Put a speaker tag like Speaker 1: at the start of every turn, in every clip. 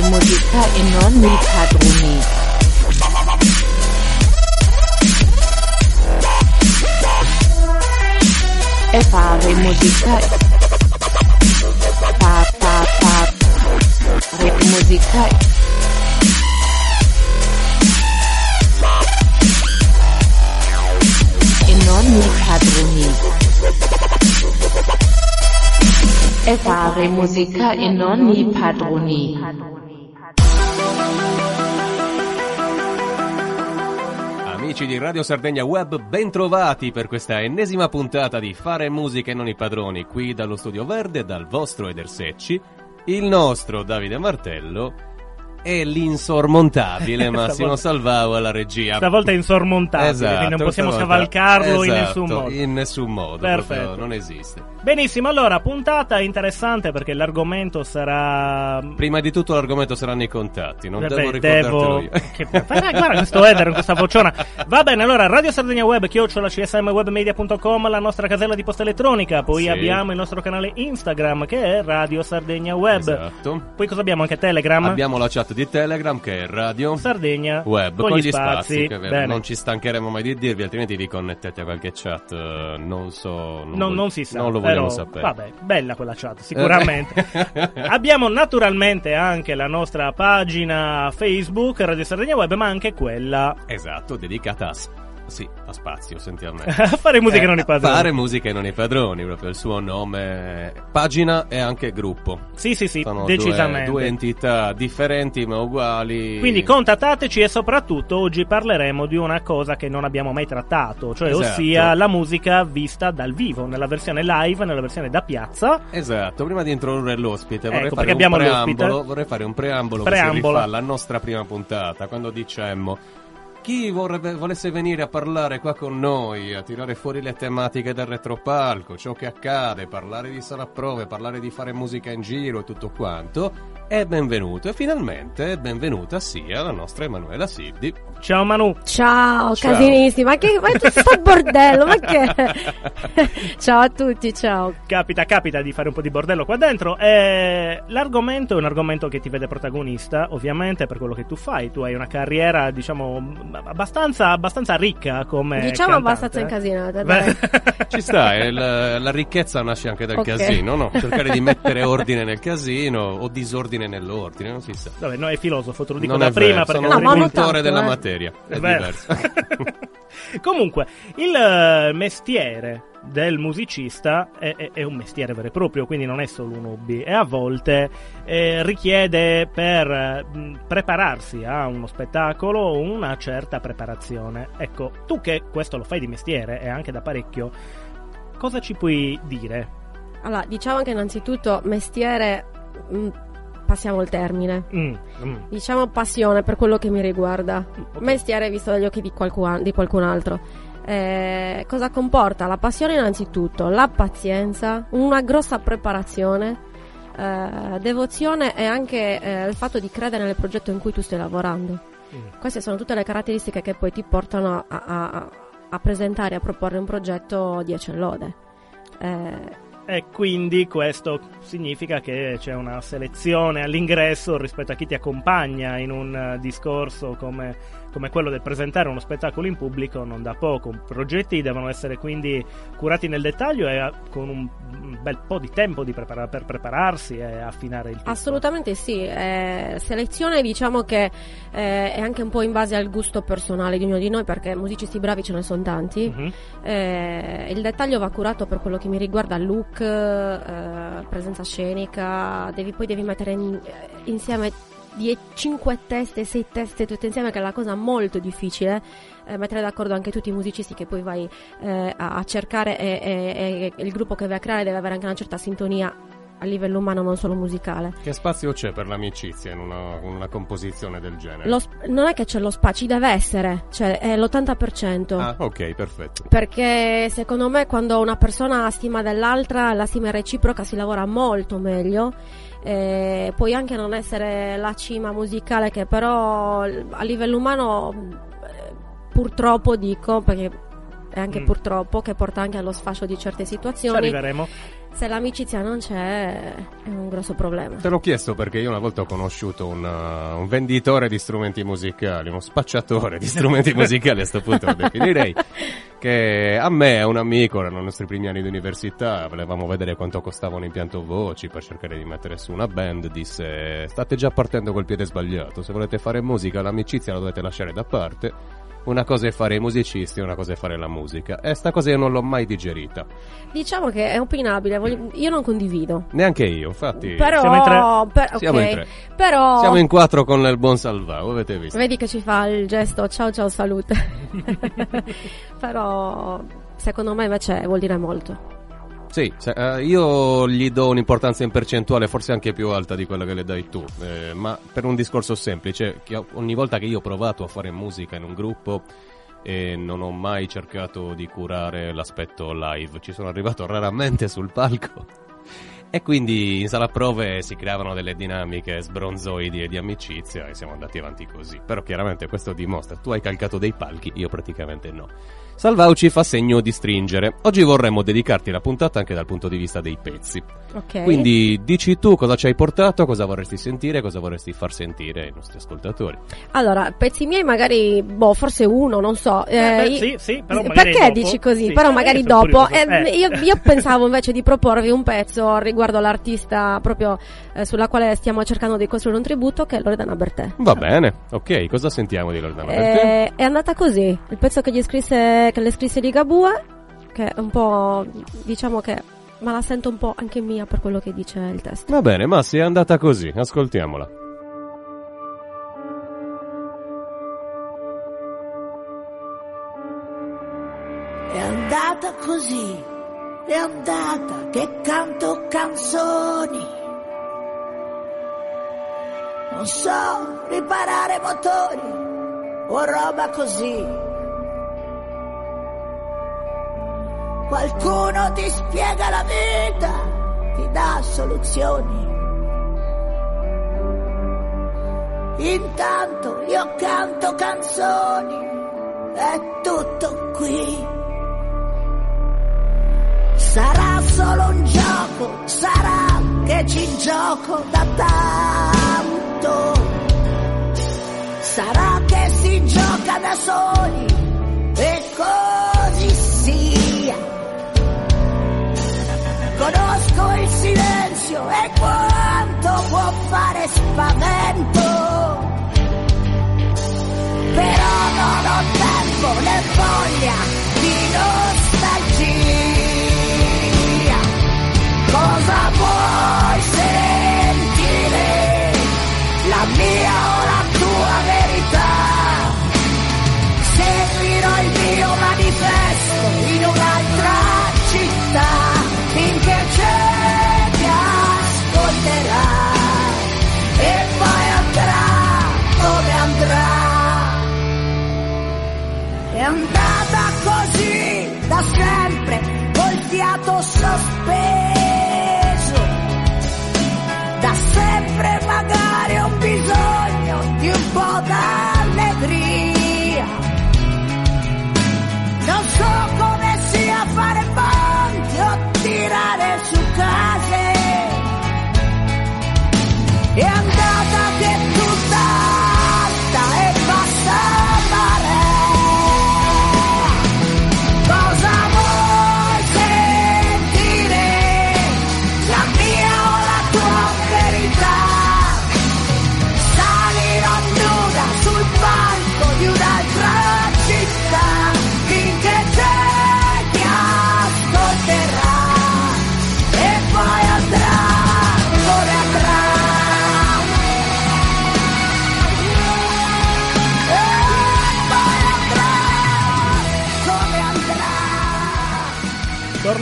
Speaker 1: fare musica e non mi padroni. E fare musica fa fa fa re musica e non mi padroni. E fare musica e non mi padroni.
Speaker 2: Amici di Radio Sardegna Web, bentrovati per questa ennesima puntata di Fare musica e non i padroni, qui dallo Studio Verde, dal vostro Eder Secci, il nostro Davide Martello e l'insormontabile Massimo Salvao alla regia.
Speaker 3: Stavolta è insormontabile,
Speaker 2: Esatto,
Speaker 3: quindi non possiamo
Speaker 2: stavolta-
Speaker 3: scavalcarlo in
Speaker 2: esatto,
Speaker 3: nessun modo.
Speaker 2: In nessun modo,
Speaker 3: Perfetto.
Speaker 2: non esiste.
Speaker 3: Benissimo, allora, puntata interessante perché l'argomento sarà...
Speaker 2: Prima di tutto l'argomento saranno i contatti, non
Speaker 3: Vabbè,
Speaker 2: devo ricordartelo io.
Speaker 3: Che... Guarda, guarda questo con questa vociona. Va bene, allora, Radio Sardegna Web, chiocciola csmwebmedia.com, la nostra casella di posta elettronica. Poi
Speaker 2: Sì.
Speaker 3: abbiamo il nostro canale Instagram che è Radio Sardegna Web.
Speaker 2: Esatto.
Speaker 3: Poi cosa abbiamo? Anche Telegram?
Speaker 2: Abbiamo la chat di Telegram che è Radio
Speaker 3: Sardegna
Speaker 2: Web
Speaker 3: con,
Speaker 2: con,
Speaker 3: gli spazi. Bene.
Speaker 2: non ci stancheremo mai di dirvi, altrimenti vi connettete a qualche chat. eh, Non so, non,
Speaker 3: Non, non si sa,
Speaker 2: non lo vogliamo
Speaker 3: però,
Speaker 2: sapere.
Speaker 3: Vabbè, bella quella chat, sicuramente. Abbiamo naturalmente anche la nostra pagina Facebook, Radio Sardegna Web, ma anche quella
Speaker 2: esatto, dedicata a, sì, a spazio, senti a me.
Speaker 3: fare musica
Speaker 2: Eh,
Speaker 3: e non i padroni.
Speaker 2: Fare musica e non i padroni, proprio il suo nome, pagina e anche gruppo.
Speaker 3: Sì, sì, sì,
Speaker 2: Sono due-
Speaker 3: decisamente.
Speaker 2: Due, entità differenti ma uguali.
Speaker 3: Quindi contattateci e soprattutto oggi parleremo di una cosa che non abbiamo mai trattato, cioè
Speaker 2: Esatto.
Speaker 3: ossia la musica vista dal vivo, nella versione live, nella versione da piazza.
Speaker 2: Esatto, prima di introdurre l'ospite vorrei
Speaker 3: Ecco,
Speaker 2: fare un preambolo,
Speaker 3: l'ospite.
Speaker 2: vorrei fare un preambolo, che
Speaker 3: Preambolo.
Speaker 2: si rifà alla nostra prima puntata, quando dicemmo chi vorrebbe, volesse venire a parlare qua con noi, a tirare fuori le tematiche del retropalco, ciò che accade, parlare di sala prove, parlare di fare musica in giro e tutto quanto, è benvenuto e finalmente benvenuta sia la nostra Emanuela Siddi.
Speaker 3: Ciao Manu.
Speaker 4: Ciao,
Speaker 2: Ciao.
Speaker 4: casinissimi, ma che, ma che sto bordello, ma che... ciao a tutti, ciao.
Speaker 3: Capita, capita di fare un po' di bordello qua dentro. Eh, l'argomento è un argomento che ti vede protagonista, ovviamente, per quello che tu fai. Tu hai una carriera, diciamo, abbastanza, abbastanza ricca come.
Speaker 4: Diciamo
Speaker 3: cantante.
Speaker 4: abbastanza incasinata, dai.
Speaker 2: Ci sta, e la, la ricchezza nasce anche dal
Speaker 4: Ok.
Speaker 2: casino, no? Cercare di mettere ordine nel casino o disordine nell'ordine, non si sa.
Speaker 3: Vabbè, no, è filosofo, te lo dico
Speaker 2: non
Speaker 3: da
Speaker 2: è
Speaker 3: prima
Speaker 2: vero,
Speaker 3: perché
Speaker 2: sono
Speaker 4: No,
Speaker 2: un cultore
Speaker 4: tanto,
Speaker 2: della
Speaker 4: eh.
Speaker 2: materia, è,
Speaker 3: vero.
Speaker 2: diverso.
Speaker 3: Comunque, il eh, mestiere del musicista è, è- è un mestiere vero e proprio, quindi non è solo un hobby e a volte eh, richiede per eh, mh, prepararsi a uno spettacolo una certa preparazione. Ecco, tu che questo lo fai di mestiere e anche da parecchio, cosa ci puoi dire?
Speaker 4: Allora, diciamo che innanzitutto mestiere, mm, passiamo il termine.
Speaker 3: Mm, mm,
Speaker 4: Diciamo passione per quello che mi riguarda.
Speaker 3: ok.
Speaker 4: Mestiere visto dagli occhi di qualcun, di qualcun altro. Eh, cosa comporta? La passione innanzitutto, la pazienza, una grossa preparazione, eh, devozione e anche eh, il fatto di credere nel progetto in cui tu stai lavorando.
Speaker 3: Mm.
Speaker 4: Queste sono tutte le caratteristiche che poi ti portano a, a- a presentare, a proporre un progetto 10 lode. Eh,
Speaker 3: E quindi questo significa che c'è una selezione all'ingresso rispetto a chi ti accompagna in un eh, discorso come, come quello del presentare uno spettacolo in pubblico non da poco. I progetti devono essere quindi curati nel dettaglio e eh, con un bel po' di tempo di prepara- per prepararsi e affinare il tutto.
Speaker 4: Assolutamente sì, eh, selezione diciamo che eh, è anche un po' in base al gusto personale di ognuno di noi perché musicisti bravi ce ne sono tanti.
Speaker 3: Mhm.
Speaker 4: Eh, il dettaglio va curato per quello che mi riguarda look, eh, presenza scenica, devi, poi devi mettere in- eh, insieme 5 teste, 6 teste tutte insieme che è la cosa molto difficile eh, mettere d'accordo anche tutti i musicisti che poi vai eh, a, a cercare e, e- e il gruppo che vai a creare deve avere anche una certa sintonia a livello umano non solo musicale
Speaker 2: Che spazio c'è per l'amicizia in una, una composizione del genere?
Speaker 4: Lo non è che c'è lo spazio, ci deve essere cioè è l'80%
Speaker 2: Ah, ok, perfetto.
Speaker 4: Perché secondo me quando una persona ha stima dell'altra, la stima è reciproca, si lavora molto meglio. Eh, puoi anche non essere la cima musicale, che però a livello umano, eh, purtroppo dico, perché è anche
Speaker 3: Mm.
Speaker 4: purtroppo, che porta anche allo sfascio di certe
Speaker 3: Ci
Speaker 4: situazioni.
Speaker 3: arriveremo.
Speaker 4: Se l'amicizia non c'è è un grosso problema.
Speaker 2: Te l'ho chiesto perché io una volta ho conosciuto un, uh, un venditore di strumenti musicali, uno spacciatore di strumenti musicali a sto punto lo definirei, che a me è un amico, erano i nostri primi anni di università, volevamo vedere quanto costava un impianto voci per cercare di mettere su una band, disse state già partendo col piede sbagliato, se volete fare musica l'amicizia la dovete lasciare da parte una cosa è fare i musicisti, una cosa è fare la musica. E sta cosa io non l'ho mai digerita.
Speaker 4: Diciamo che è opinabile, voglio- io non condivido.
Speaker 2: Neanche io, infatti.
Speaker 4: Però,
Speaker 3: Siamo in tre.
Speaker 4: per-
Speaker 2: Siamo in tre.
Speaker 4: però
Speaker 2: Siamo in quattro con il buon Salvao, avete visto?
Speaker 4: vedi che ci fa il gesto ciao ciao salute. però secondo me invece vuol dire molto.
Speaker 2: Sì, se- eh, io gli do un'importanza in percentuale forse anche più alta di quella che le dai tu, eh, ma per un discorso semplice, ogni volta che io ho provato a fare musica in un gruppo e non ho mai cercato di curare l'aspetto live, ci sono arrivato raramente sul palco. E quindi in sala prove si creavano delle dinamiche sbronzoidi e di amicizia e siamo andati avanti così. Però chiaramente questo dimostra, tu hai calcato dei palchi, io praticamente no. Salvau ci fa segno di stringere. Oggi vorremmo dedicarti la puntata anche dal punto di vista dei pezzi.
Speaker 4: Ok.
Speaker 2: Quindi dici tu cosa ci hai portato, cosa vorresti sentire, cosa vorresti far sentire ai nostri ascoltatori.
Speaker 4: Allora, pezzi miei magari, boh, forse uno, non so.
Speaker 3: Eh, beh,
Speaker 4: i-
Speaker 3: sì, sì, però magari
Speaker 4: Perché
Speaker 3: dopo.
Speaker 4: dici così?
Speaker 3: Sì,
Speaker 4: però
Speaker 3: eh,
Speaker 4: magari dopo. Eh,
Speaker 3: Eh.
Speaker 4: Io, io pensavo invece di proporvi un pezzo riguardo all'artista proprio eh, sulla quale stiamo cercando di costruire un tributo, che è Loredana Bertè.
Speaker 2: Va bene, ok, cosa sentiamo di Loredana Bertè?
Speaker 4: Eh, è andata così. Il pezzo che gli scrisse, che le scrisse Ligabue, che è un po', diciamo che, ma la sento un po' anche mia per quello che dice il testo.
Speaker 2: Va bene, ma se è andata così, ascoltiamola.
Speaker 5: È andata così, è andata che canto canzoni. Non so riparare motori o roba così. Qualcuno ti spiega la vita, ti dà soluzioni. Intanto io canto canzoni, è tutto qui. Sarà solo un gioco, sarà che ci gioco da tanto. Sarà che si gioca da soli e così Conosco il silenzio e quanto può fare spavento. Però non ho tempo né voglia di nostalgia.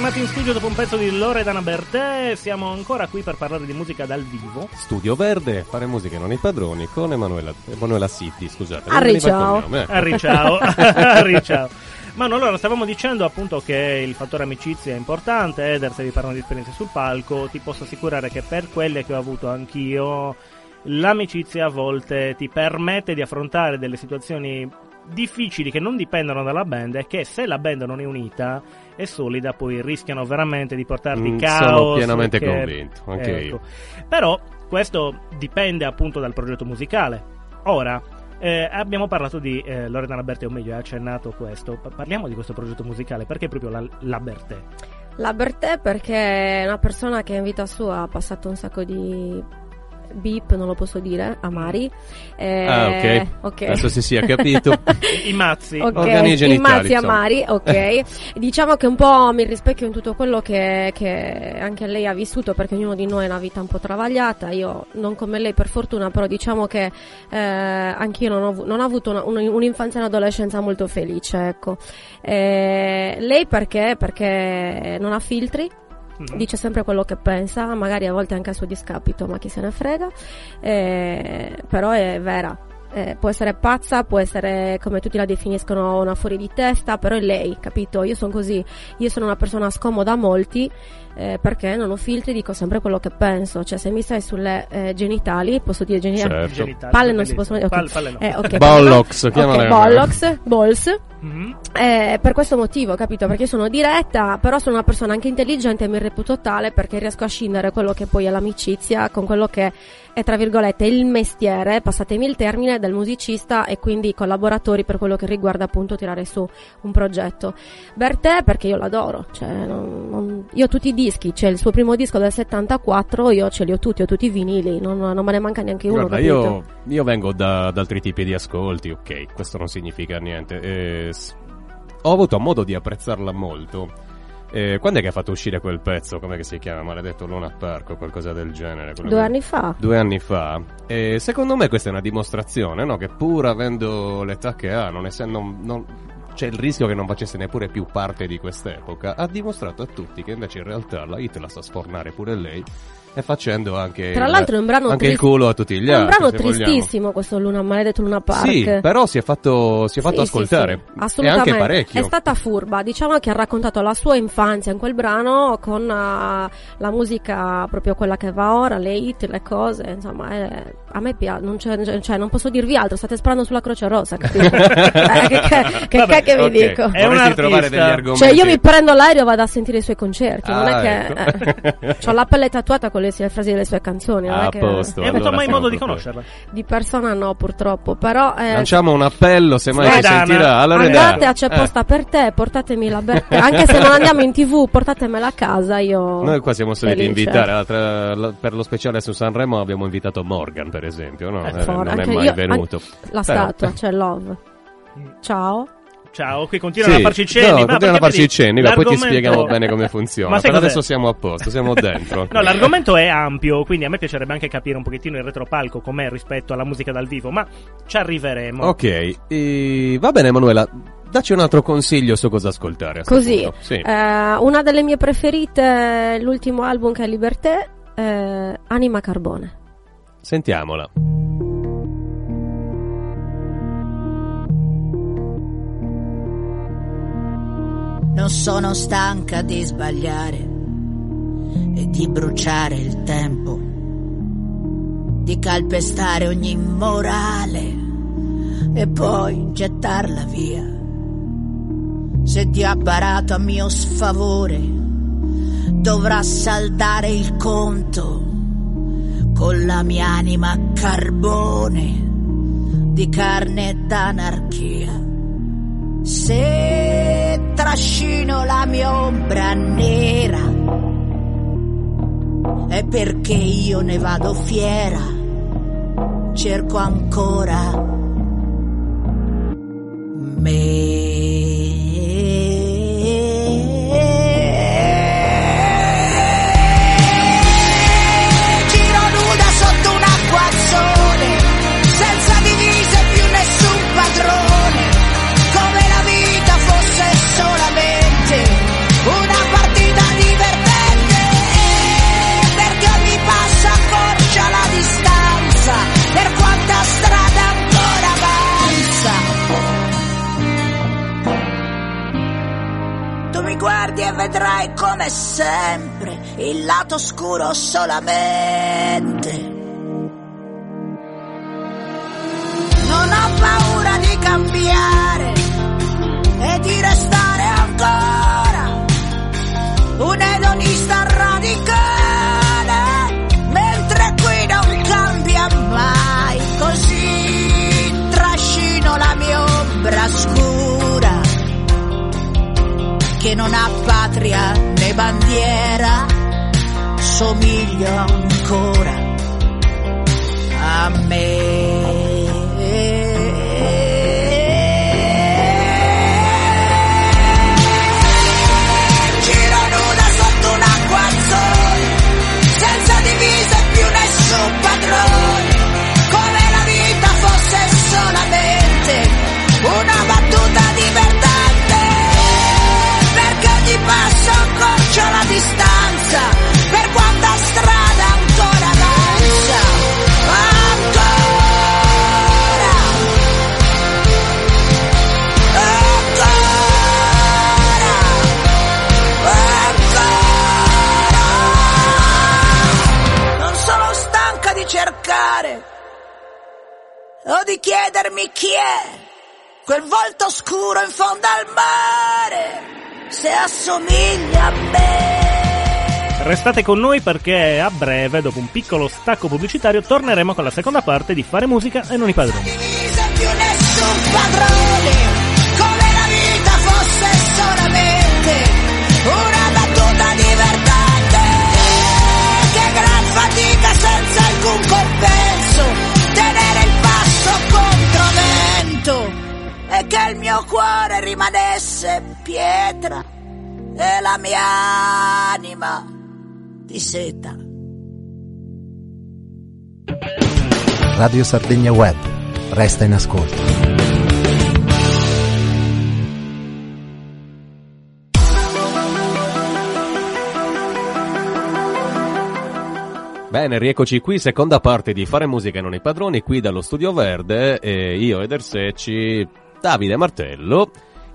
Speaker 3: Tornati in studio dopo un pezzo di Loredana Bertè, siamo ancora qui per parlare di musica dal vivo.
Speaker 2: Studio Verde, fare musica non i padroni, con Emanuela, Emanuela Sitti, scusate.
Speaker 4: Arri, ciao.
Speaker 2: cognome, ecco.
Speaker 3: Arri ciao, Arri ciao. Ma no, allora stavamo dicendo appunto che il fattore amicizia è importante, Eder se vi parlano di esperienze sul palco, ti posso assicurare che per quelle che ho avuto anch'io, l'amicizia a volte ti permette di affrontare delle situazioni difficili che non dipendono dalla band è che se la band non è unita e solida poi rischiano veramente di portarti
Speaker 2: Mm,
Speaker 3: caos.
Speaker 2: sono pienamente
Speaker 3: che-
Speaker 2: convinto, anche
Speaker 3: ecco.
Speaker 2: io.
Speaker 3: Però questo dipende appunto dal progetto musicale. Ora, eh, abbiamo parlato di eh, Loredana Bertè, o meglio, hai accennato questo. Pa- Parliamo di questo progetto musicale, perché proprio la, la Bertè?
Speaker 4: La Bertè perché è una persona che in vita sua ha passato un sacco di beep, non lo posso dire, amari. Eh,
Speaker 2: Ah, ok.
Speaker 4: ok.
Speaker 2: Adesso si sia capito.
Speaker 3: I mazzi.
Speaker 4: Ok,
Speaker 2: Organi genitali,
Speaker 4: i mazzi
Speaker 2: insomma.
Speaker 4: amari, ok. diciamo che un po' mi rispecchio in tutto quello che, che anche lei ha vissuto, perché ognuno di noi ha una vita un po' travagliata. Io non come lei per fortuna, però diciamo che eh, anch'io non ho, non ho avuto una- un- un'infanzia e un'adolescenza molto felice, ecco. Eh, lei perché? Perché non ha filtri,
Speaker 3: Mhm.
Speaker 4: dice sempre quello che pensa, magari a volte anche a suo discapito, ma chi se ne frega, Eh, però è vera. Eh, può essere pazza, può essere come tutti la definiscono una fuori di testa, però è lei, capito? Io sono così, io sono una persona scomoda a molti eh, perché non ho filtri, dico sempre quello che penso, cioè se mi stai sulle eh, genitali, posso dire genitali,
Speaker 2: Certo.
Speaker 3: Genitali,
Speaker 4: Palle non si possono dire, ok.
Speaker 3: Palle, palle no.
Speaker 4: Eh, ok,
Speaker 2: Bollocks,
Speaker 4: ok,
Speaker 2: chiamala-
Speaker 4: bollocks, balls,
Speaker 3: Mhm.
Speaker 4: eh, per questo motivo, capito? Perché sono diretta, però sono una persona anche intelligente e mi reputo tale perché riesco a scindere quello che poi è l'amicizia con quello che è, tra virgolette, il mestiere, passatemi il termine, del musicista e quindi collaboratori per quello che riguarda appunto tirare su un progetto. Bertè perché io l'adoro, cioè, non- non- io tutti i dischi, c'è il suo primo disco del 74, io ce li ho tutti, ho tutti i vinili, non, non me ne manca neanche uno,
Speaker 2: Guarda, io, io vengo da, da altri tipi di ascolti, ok, questo non significa niente. Eh, ho avuto modo di apprezzarla molto. Eh, quando è che ha fatto uscire quel pezzo? Come si chiama? Maledetto Luna Park o qualcosa del genere?
Speaker 4: Due
Speaker 2: che-
Speaker 4: anni fa.
Speaker 2: Due anni fa. E secondo me questa è una dimostrazione, no? Che pur avendo l'età che ha, non essendo. non- c'è il rischio che non facesse neppure più parte di quest'epoca, ha dimostrato a tutti che invece in realtà la hit la sa sfornare pure lei e facendo anche,
Speaker 4: Tra
Speaker 2: il-
Speaker 4: l'altro è un brano
Speaker 2: anche il
Speaker 4: trist-
Speaker 2: culo a tutti gli
Speaker 4: È un
Speaker 2: altri.
Speaker 4: brano
Speaker 2: se vogliamo.
Speaker 4: tristissimo questo Luna, maledetto Luna Park.
Speaker 2: Sì, però si è fatto, si è fatto
Speaker 4: Sì, sì,
Speaker 2: ascoltare.
Speaker 4: sì,
Speaker 2: e
Speaker 4: assolutamente.
Speaker 2: anche parecchio.
Speaker 4: È stata furba, diciamo che ha raccontato la sua infanzia in quel brano con ah, la musica proprio quella che va ora, le hit, le cose, insomma, eh, a me piace, non, c'è- cioè, non posso dirvi altro, state sparando sulla Croce Rossa, capito? Eh, che che, che,
Speaker 3: Vabbè,
Speaker 4: che vi
Speaker 2: Ok,
Speaker 4: dico?
Speaker 3: È un
Speaker 2: trovare degli argomenti.
Speaker 4: Cioè io mi prendo l'aereo e vado a sentire i suoi concerti, non
Speaker 2: Ah,
Speaker 4: è che...
Speaker 2: ecco.
Speaker 4: eh, ho la pelle tatuata con le, le frasi delle sue canzoni, non
Speaker 2: A
Speaker 4: che...
Speaker 2: posto.
Speaker 3: Hai avuto
Speaker 2: allora
Speaker 3: mai
Speaker 2: siamo
Speaker 3: modo di conoscerla?
Speaker 4: Di persona no, purtroppo, però... eh,
Speaker 2: Lanciamo un appello, se mai ci sentirà. Allora,
Speaker 4: Andate a
Speaker 2: eh,
Speaker 4: c'è posta per te, portatemi la Bertè. Anche se non andiamo in tv, portatemela a casa. Io.
Speaker 2: Noi qua siamo soliti
Speaker 4: felice.
Speaker 2: invitare, l'altra- la- per lo speciale su Sanremo abbiamo invitato Morgan, per esempio, no?
Speaker 3: Eh,
Speaker 2: Eh, non è mai
Speaker 4: io-
Speaker 2: venuto.
Speaker 4: La
Speaker 2: Però-
Speaker 4: statua, c'è Love. Ciao.
Speaker 3: Ciao, qui continuano
Speaker 2: Sì,
Speaker 3: a farci cenni.
Speaker 2: no, continuano a farci i cenni, ma poi ti spieghiamo bene come funziona.
Speaker 3: Ma
Speaker 2: Per adesso siamo a posto, siamo dentro.
Speaker 3: No, l'argomento è ampio, quindi a me piacerebbe anche capire un pochettino il retropalco com'è rispetto alla musica dal vivo, ma ci arriveremo.
Speaker 2: Ok, e- va bene Emanuela, dacci un altro consiglio su cosa ascoltare.
Speaker 4: Così.
Speaker 2: Sì.
Speaker 4: Eh, una delle mie preferite, l'ultimo album che è Liberté, eh, Anima Carbone.
Speaker 2: Sentiamola.
Speaker 5: Non sono stanca di sbagliare e di bruciare il tempo, di calpestare ogni morale e poi gettarla via. Se Dio ha barato a mio sfavore, dovrà saldare il conto con la mia anima carbone di carne d'anarchia. Se trascino la mia ombra nera è perché io ne vado fiera, cerco ancora me. Come sempre il lato oscuro solamente. Non ho paura di cambiare e di restare ancora un edonista radicale, mentre qui non cambia mai, così trascino la mia ombra scura, che non ha patria bandiera, somiglio ancora a me. Cercare o di chiedermi chi è quel volto scuro in fondo al mare, se assomiglia a me.
Speaker 3: Restate con noi perché a breve, dopo un piccolo stacco pubblicitario, torneremo con la seconda parte di Fare musica e non i padroni.
Speaker 5: E che il mio cuore rimanesse pietra e la mia anima di seta.
Speaker 6: Radio Sardegna Web. Resta in ascolto.
Speaker 2: Bene, rieccoci qui, seconda parte di Fare musica e non i padroni, qui dallo Studio Verde, e io ed Ersecci, Davide Martello,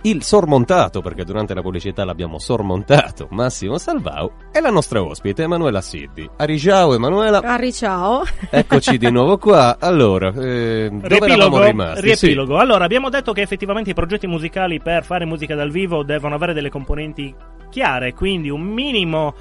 Speaker 2: il sormontato, perché durante la pubblicità l'abbiamo sormontato, Massimo Salvau, e la nostra ospite, Emanuela Siddi. Ariciao Emanuela,
Speaker 4: Arri ciao.
Speaker 2: eccoci di nuovo qua. Allora, eh, dove eravamo rimasti?
Speaker 3: riepilogo. Allora, abbiamo detto che effettivamente i progetti musicali per fare musica dal vivo devono avere delle componenti chiare, quindi un minimo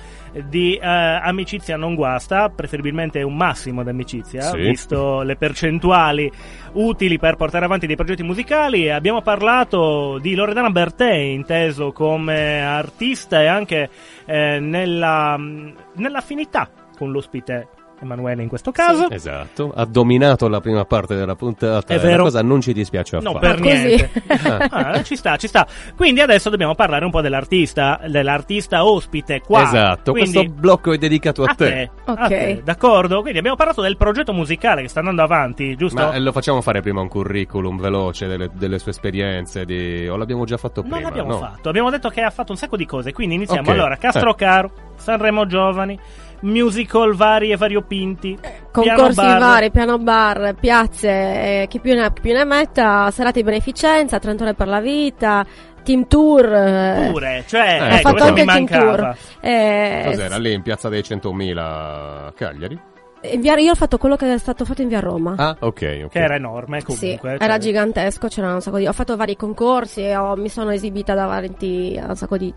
Speaker 3: di eh, amicizia non guasta, preferibilmente un massimo di amicizia,
Speaker 2: Sì.
Speaker 3: visto le percentuali utili per portare avanti dei progetti musicali. Abbiamo parlato di Loredana Bertè, inteso come artista e anche eh, nella, nell'affinità con l'ospite Emanuele in questo caso.
Speaker 2: Sì, esatto, ha dominato la prima parte della puntata,
Speaker 3: È
Speaker 2: e
Speaker 3: vero.
Speaker 2: cosa non ci dispiace
Speaker 3: No,
Speaker 2: affatto.
Speaker 3: per
Speaker 4: Ah, così.
Speaker 3: niente. Ah, ci sta, ci sta. Quindi adesso dobbiamo parlare un po' dell'artista, dell'artista ospite qua.
Speaker 2: Esatto,
Speaker 3: Quindi,
Speaker 2: questo blocco è dedicato a,
Speaker 3: a te. a
Speaker 4: Ok.
Speaker 3: te, d'accordo? Quindi abbiamo parlato del progetto musicale che sta andando avanti, giusto?
Speaker 2: Ma eh, lo facciamo fare prima un curriculum veloce delle, delle sue esperienze, di... o l'abbiamo già fatto prima?
Speaker 3: non l'abbiamo
Speaker 2: no?
Speaker 3: fatto. Abbiamo detto che ha fatto un sacco di cose. Quindi iniziamo.
Speaker 2: Ok.
Speaker 3: Allora, Castrocaro, Sanremo Giovani, musical vari e variopinti. piano
Speaker 4: Concorsi
Speaker 3: bar.
Speaker 4: vari, piano bar, piazze, eh, chi più ne ha più ne metta, serate di beneficenza, 30 ore per la vita, team tour. eh,
Speaker 3: Pure, cioè,
Speaker 2: Eh,
Speaker 4: Ho
Speaker 3: ecco,
Speaker 4: fatto
Speaker 3: questo
Speaker 4: anche il team
Speaker 3: mancava.
Speaker 4: tour. Eh,
Speaker 2: Cos'era? Lì in piazza dei 100.000 a Cagliari?
Speaker 4: in via- io ho fatto quello che è stato fatto in via Roma.
Speaker 2: Ah, ok, ok.
Speaker 3: Che era enorme
Speaker 4: Sì,
Speaker 3: comunque.
Speaker 4: era
Speaker 3: cioè-
Speaker 4: gigantesco, c'erano un sacco di... Ho fatto vari concorsi e ho- mi sono esibita davanti a un sacco di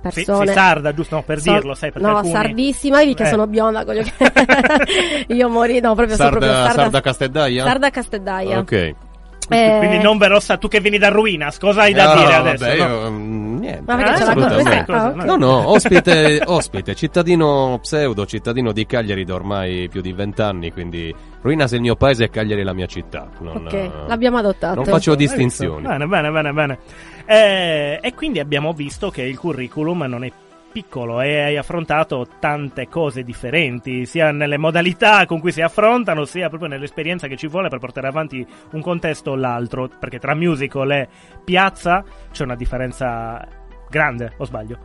Speaker 4: Persone.
Speaker 3: sì, sarda, giusto? No, per
Speaker 4: So-
Speaker 3: dirlo, sai, perché
Speaker 4: No,
Speaker 3: alcuni...
Speaker 4: sardissima, vedi che
Speaker 3: Eh.
Speaker 4: sono bionda, con gli occhi- Io morì, no, proprio sono
Speaker 2: Sarda,
Speaker 4: proprio sarda,
Speaker 2: Sarda Castellaia?
Speaker 4: sarda Castellaia.
Speaker 2: Ok.
Speaker 4: Eh,
Speaker 3: Quindi non Verossa, tu che vieni da Ruinas, cosa hai da
Speaker 2: No,
Speaker 3: dire adesso?
Speaker 2: vabbè,
Speaker 3: no?
Speaker 2: io, mm, niente.
Speaker 4: Ma perché
Speaker 3: Eh,
Speaker 4: ce l'ha questa? Ah, ok.
Speaker 2: No, no, ospite, ospite, cittadino pseudo, cittadino di Cagliari da ormai più di vent'anni, quindi Ruinas è il mio paese e Cagliari è la mia città. Non,
Speaker 4: Ok,
Speaker 2: eh,
Speaker 4: l'abbiamo adottato.
Speaker 2: Non faccio
Speaker 3: visto?
Speaker 2: distinzioni.
Speaker 3: Bene, bene, bene, bene. Eh, e quindi abbiamo visto che il curriculum non è piccolo e hai affrontato tante cose differenti, sia nelle modalità con cui si affrontano, sia proprio nell'esperienza che ci vuole per portare avanti un contesto o l'altro, perché tra musical e piazza c'è una differenza grande, o sbaglio?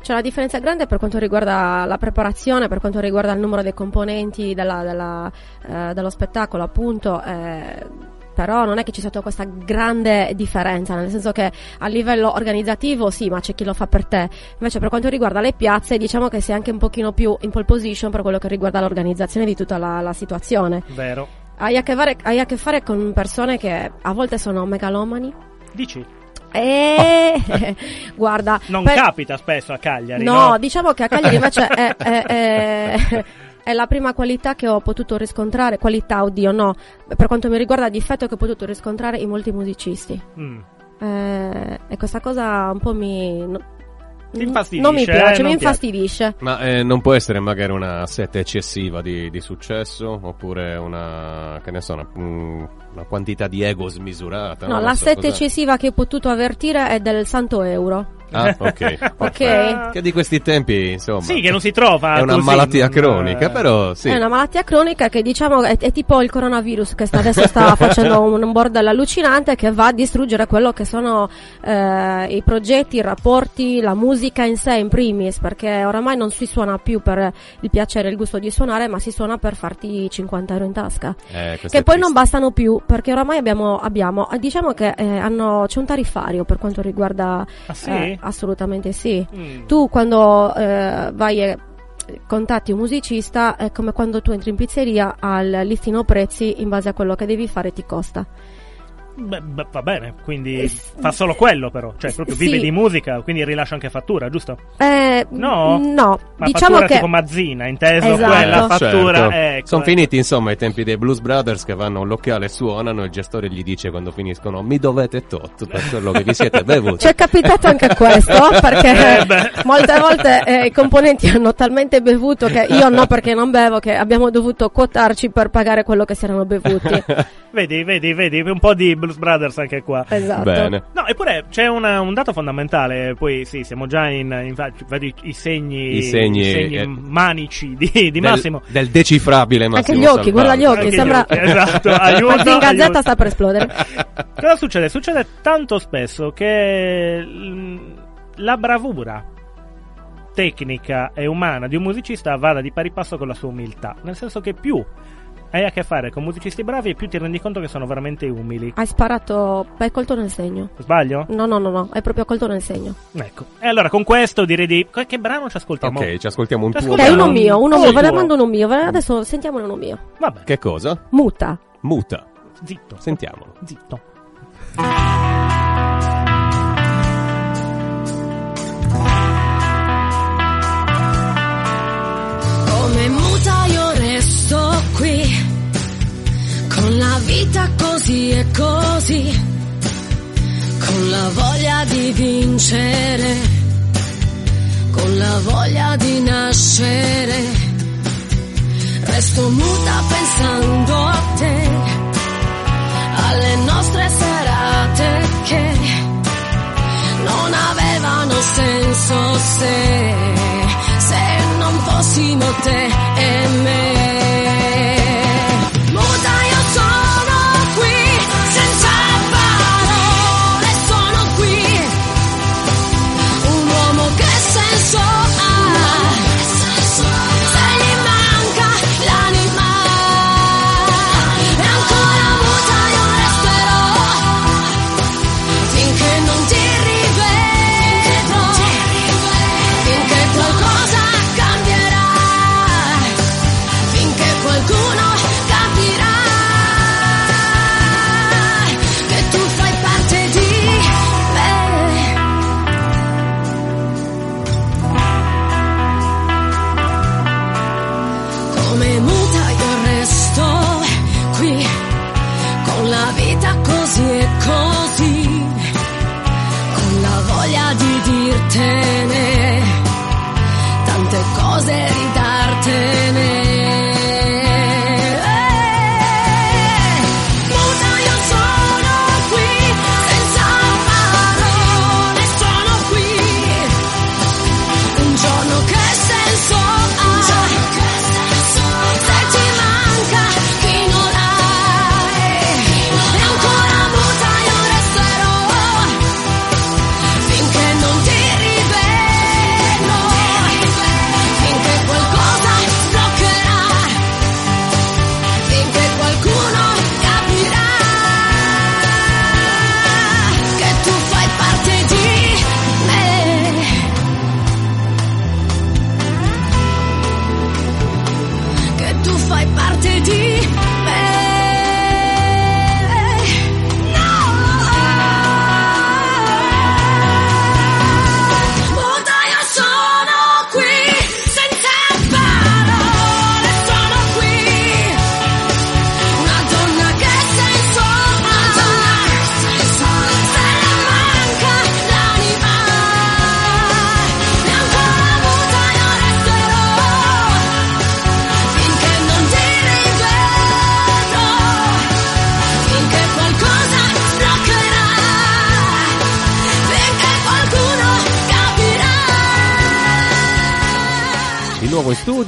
Speaker 4: C'è una differenza grande per quanto riguarda la preparazione, per quanto riguarda il numero dei componenti della- della, eh, dello spettacolo, appunto. eh, però non è che ci sia stata questa grande differenza, nel senso che a livello organizzativo sì, ma c'è chi lo fa per te. Invece per quanto riguarda le piazze, diciamo che sei anche un pochino più in pole position per quello che riguarda l'organizzazione di tutta la, la situazione.
Speaker 3: Vero?
Speaker 4: hai a, che fare, hai a che fare con persone che a volte sono megalomani.
Speaker 3: Dici?
Speaker 4: E guarda,
Speaker 3: Non
Speaker 4: per-
Speaker 3: capita spesso a Cagliari,
Speaker 4: No,
Speaker 3: no?
Speaker 4: diciamo che a Cagliari invece è, è- è- è la prima qualità che ho potuto riscontrare, qualità, oddio, no, per quanto mi riguarda difetto che ho potuto riscontrare in molti musicisti.
Speaker 3: Mm.
Speaker 4: Eh, e questa cosa un po' mi... no-
Speaker 3: Ti infastidisce,
Speaker 4: non mi piace,
Speaker 3: eh,
Speaker 4: mi infastidisce.
Speaker 2: Ma eh, non può essere magari una sete eccessiva di, di successo oppure una, che ne so, una, mm, una quantità di ego smisurata?
Speaker 4: No, la
Speaker 2: so, cos'è?
Speaker 4: eccessiva che ho potuto avvertire è del santo euro.
Speaker 2: Ah, ok.
Speaker 4: Ok?
Speaker 2: Che di questi tempi, insomma,
Speaker 3: Sì, che non si trova
Speaker 2: è una
Speaker 3: così,
Speaker 2: malattia
Speaker 3: non-
Speaker 2: cronica, però sì.
Speaker 4: È una malattia cronica che diciamo è, è tipo il coronavirus che sta- adesso sta facendo un, un bordello allucinante che va a distruggere quello che sono eh, i progetti, i rapporti, la musica in sé in primis, perché oramai non si suona più per il piacere e il gusto di suonare, ma si suona per farti 50 euro in tasca.
Speaker 2: Eh,
Speaker 4: Che poi
Speaker 2: triste.
Speaker 4: non bastano più, perché oramai abbiamo, abbiamo eh, diciamo che eh, hanno, c'è un tariffario per quanto riguarda...
Speaker 3: Ah, sì?
Speaker 4: Assolutamente sì.
Speaker 3: Mm.
Speaker 4: Tu quando eh, vai e contatti un musicista è come quando tu entri in pizzeria al listino prezzi in base a quello che devi fare ti costa.
Speaker 3: Beh, beh, va bene, quindi
Speaker 4: Eh,
Speaker 3: fa solo quello però, cioè proprio
Speaker 4: sì.
Speaker 3: vive di musica, quindi rilascia anche fattura, giusto?
Speaker 4: Eh,
Speaker 3: No?
Speaker 4: no,
Speaker 3: Ma
Speaker 4: diciamo
Speaker 3: fattura
Speaker 4: che
Speaker 3: tipo Mazzina, inteso
Speaker 4: Esatto.
Speaker 3: quella fattura, ecco.
Speaker 2: Sono finiti insomma i tempi dei Blues Brothers che vanno a un locale e suonano il gestore gli dice quando finiscono mi dovete tot per quello che vi siete bevuti.
Speaker 4: ci è capitato anche questo perché
Speaker 3: Eh
Speaker 4: molte volte eh, i componenti hanno talmente bevuto che io no perché non bevo che abbiamo dovuto quotarci per pagare quello che si erano bevuti.
Speaker 3: Vedi, vedi, vedi, un po' di Blues Brothers anche qua.
Speaker 4: esatto.
Speaker 2: Bene.
Speaker 3: No, eppure c'è una- un dato fondamentale, poi sì, siamo già in, infatti, vedi i segni,
Speaker 2: I segni, eh,
Speaker 3: manici di, di
Speaker 2: Del-
Speaker 3: Massimo.
Speaker 2: Del, decifrabile
Speaker 4: Anche
Speaker 2: Massimo
Speaker 4: gli occhi, guarda gli occhi,
Speaker 3: Anche
Speaker 4: sembra
Speaker 3: gli occhi, esatto, aiuto,
Speaker 4: la zingazzetta
Speaker 3: aiuto.
Speaker 4: sta per esplodere.
Speaker 3: Cosa succede? Succede tanto spesso che la bravura tecnica e umana di un musicista vada di pari passo con la sua umiltà, nel senso che più hai a che fare con musicisti bravi e più ti rendi conto che sono veramente umili.
Speaker 4: Hai sparato, hai colto nel segno.
Speaker 3: Sbaglio?
Speaker 4: No, no, no, no, hai proprio colto nel segno.
Speaker 3: Ecco. E allora con questo direi di... Che brano ci ascoltiamo?
Speaker 2: Ok, ci ascoltiamo un
Speaker 3: Ci
Speaker 2: tuo brano.
Speaker 4: uno mio, uno
Speaker 3: Oh,
Speaker 4: mio, ve ne mando uno mio. Adesso sentiamo uno mio.
Speaker 3: Vabbè,
Speaker 2: Che cosa?
Speaker 4: Muta.
Speaker 2: Muta.
Speaker 3: zitto.
Speaker 2: Sentiamolo.
Speaker 3: Zitto.
Speaker 7: Così e così, con la voglia di vincere, con la voglia di nascere. Resto muta pensando a te, alle nostre serate che non avevano senso se, se non fossimo te e me.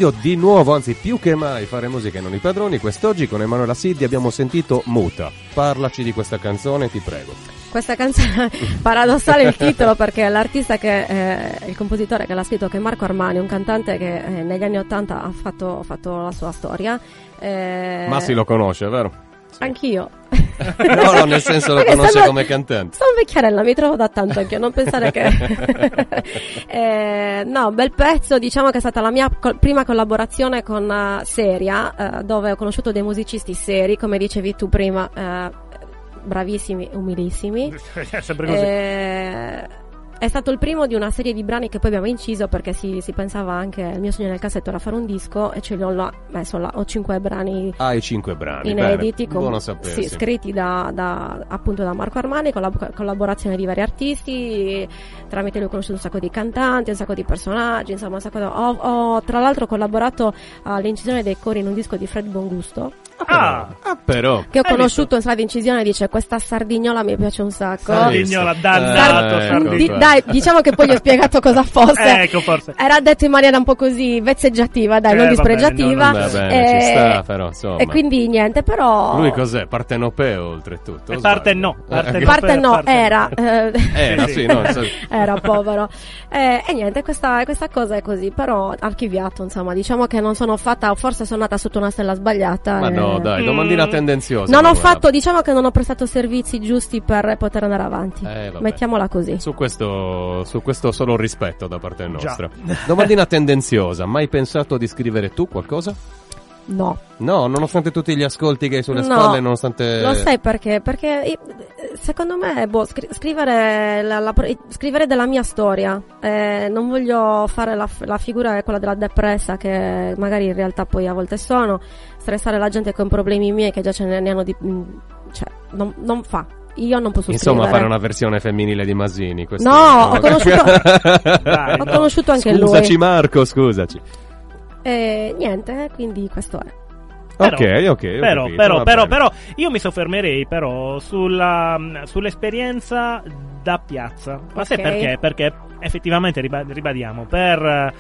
Speaker 2: Studio, di nuovo, anzi più che mai fare musica e non i padroni. Quest'oggi con Emanuela Siddi abbiamo sentito Muta. Parlaci di questa canzone, ti prego.
Speaker 4: Questa canzone paradossale il titolo perché l'artista che eh, il compositore che l'ha scritto che è Marco Armani, un cantante che eh, negli anni Ottanta ha fatto, fatto la sua storia. Eh,
Speaker 2: Massi lo conosce, vero?
Speaker 4: Anch'io.
Speaker 2: No, no, nel senso lo conosce
Speaker 4: sono-
Speaker 2: come cantante.
Speaker 4: Sono vecchiarella, mi trovo da tanto anche non pensare che... Eh, no, bel pezzo, diciamo che è stata la mia col- prima collaborazione con eh, Seria, eh, dove ho conosciuto dei musicisti seri, come dicevi tu prima, eh, bravissimi, umilissimi.
Speaker 3: È sempre così.
Speaker 4: Eh, è stato il primo di una serie di brani che poi abbiamo inciso perché si, si pensava anche, il mio sogno nel cassetto era fare un disco e ce li ho là, messo là, ho cinque brani
Speaker 2: Ah, i cinque brani.
Speaker 4: inediti
Speaker 2: bene.
Speaker 4: con-
Speaker 2: sapersi.
Speaker 4: sì, scritti da, da- appunto da Marco Armani con la collaborazione di vari artisti tramite lui ho conosciuto un sacco di cantanti un sacco di personaggi insomma un sacco di- ho, ho, tra l'altro collaborato all'incisione dei cori in un disco di Fred Bongusto
Speaker 3: Ah,
Speaker 2: Ah, però.
Speaker 4: che ho conosciuto in sala di incisione dice questa sardignola mi piace un sacco
Speaker 3: Sardignola,
Speaker 2: Eh,
Speaker 3: dannato,
Speaker 2: ecco
Speaker 3: Sardignola.
Speaker 4: Di- dai diciamo che poi gli ho spiegato cosa fosse
Speaker 3: ecco forse.
Speaker 4: era detto in maniera un po' così vezzeggiativa dai
Speaker 3: Eh,
Speaker 4: non
Speaker 3: va bene,
Speaker 4: dispregiativa
Speaker 3: no, no,
Speaker 2: bene, ci
Speaker 4: Eh,
Speaker 2: sta, però, insomma.
Speaker 4: e quindi niente però
Speaker 2: Lui cos'è? Partenopeo, oltretutto.
Speaker 3: E
Speaker 2: o
Speaker 3: parte no, parte
Speaker 2: Eh,
Speaker 3: no.
Speaker 4: parte no,
Speaker 3: parte-
Speaker 4: era. eh,
Speaker 2: Era,
Speaker 3: Sì,
Speaker 2: no, so-
Speaker 4: era povero. Eh, e niente, questa, questa cosa è così, però archiviato, insomma, diciamo che non sono fatta, o forse sono nata sotto una stella sbagliata.
Speaker 2: Ma
Speaker 4: e-
Speaker 2: no, dai, domandina
Speaker 3: Mm.
Speaker 2: tendenziosa.
Speaker 4: Non ho fatto, diciamo che non ho prestato servizi giusti per poter andare avanti.
Speaker 2: Eh.
Speaker 4: Mettiamola così.
Speaker 2: Su questo, su questo solo rispetto da parte nostra.
Speaker 3: Già.
Speaker 2: Domandina tendenziosa, mai pensato di scrivere tu qualcosa?
Speaker 4: No.
Speaker 2: No, nonostante tutti gli ascolti che hai sulle
Speaker 4: No.
Speaker 2: spalle, nonostante...
Speaker 4: Lo sai perché? Perché eh, secondo me, boh, scri- scrivere, la- la- scrivere della mia storia. Eh, non voglio fare la, la figura quella della depressa che magari in realtà poi a volte sono. Stressare la gente con problemi miei che già ce ne, ne hanno di... mm, Cioè, non, non fa. Io non posso
Speaker 2: Insomma,
Speaker 4: scrivere.
Speaker 2: fare una versione femminile di Masini. questo-
Speaker 4: No, ho conosciuto-
Speaker 3: Dai,
Speaker 4: Ho
Speaker 3: no.
Speaker 4: conosciuto anche
Speaker 2: Scusaci
Speaker 4: lui.
Speaker 2: Marco, scusaci.
Speaker 4: E niente, quindi questo è.
Speaker 3: Però-
Speaker 2: ok, ok.
Speaker 3: Però,
Speaker 2: capito,
Speaker 3: però, però, però, io mi soffermerei però sulla, sull'esperienza da piazza. Ma sai
Speaker 4: Ok.
Speaker 3: perché? Perché effettivamente, riba- ribadiamo, per,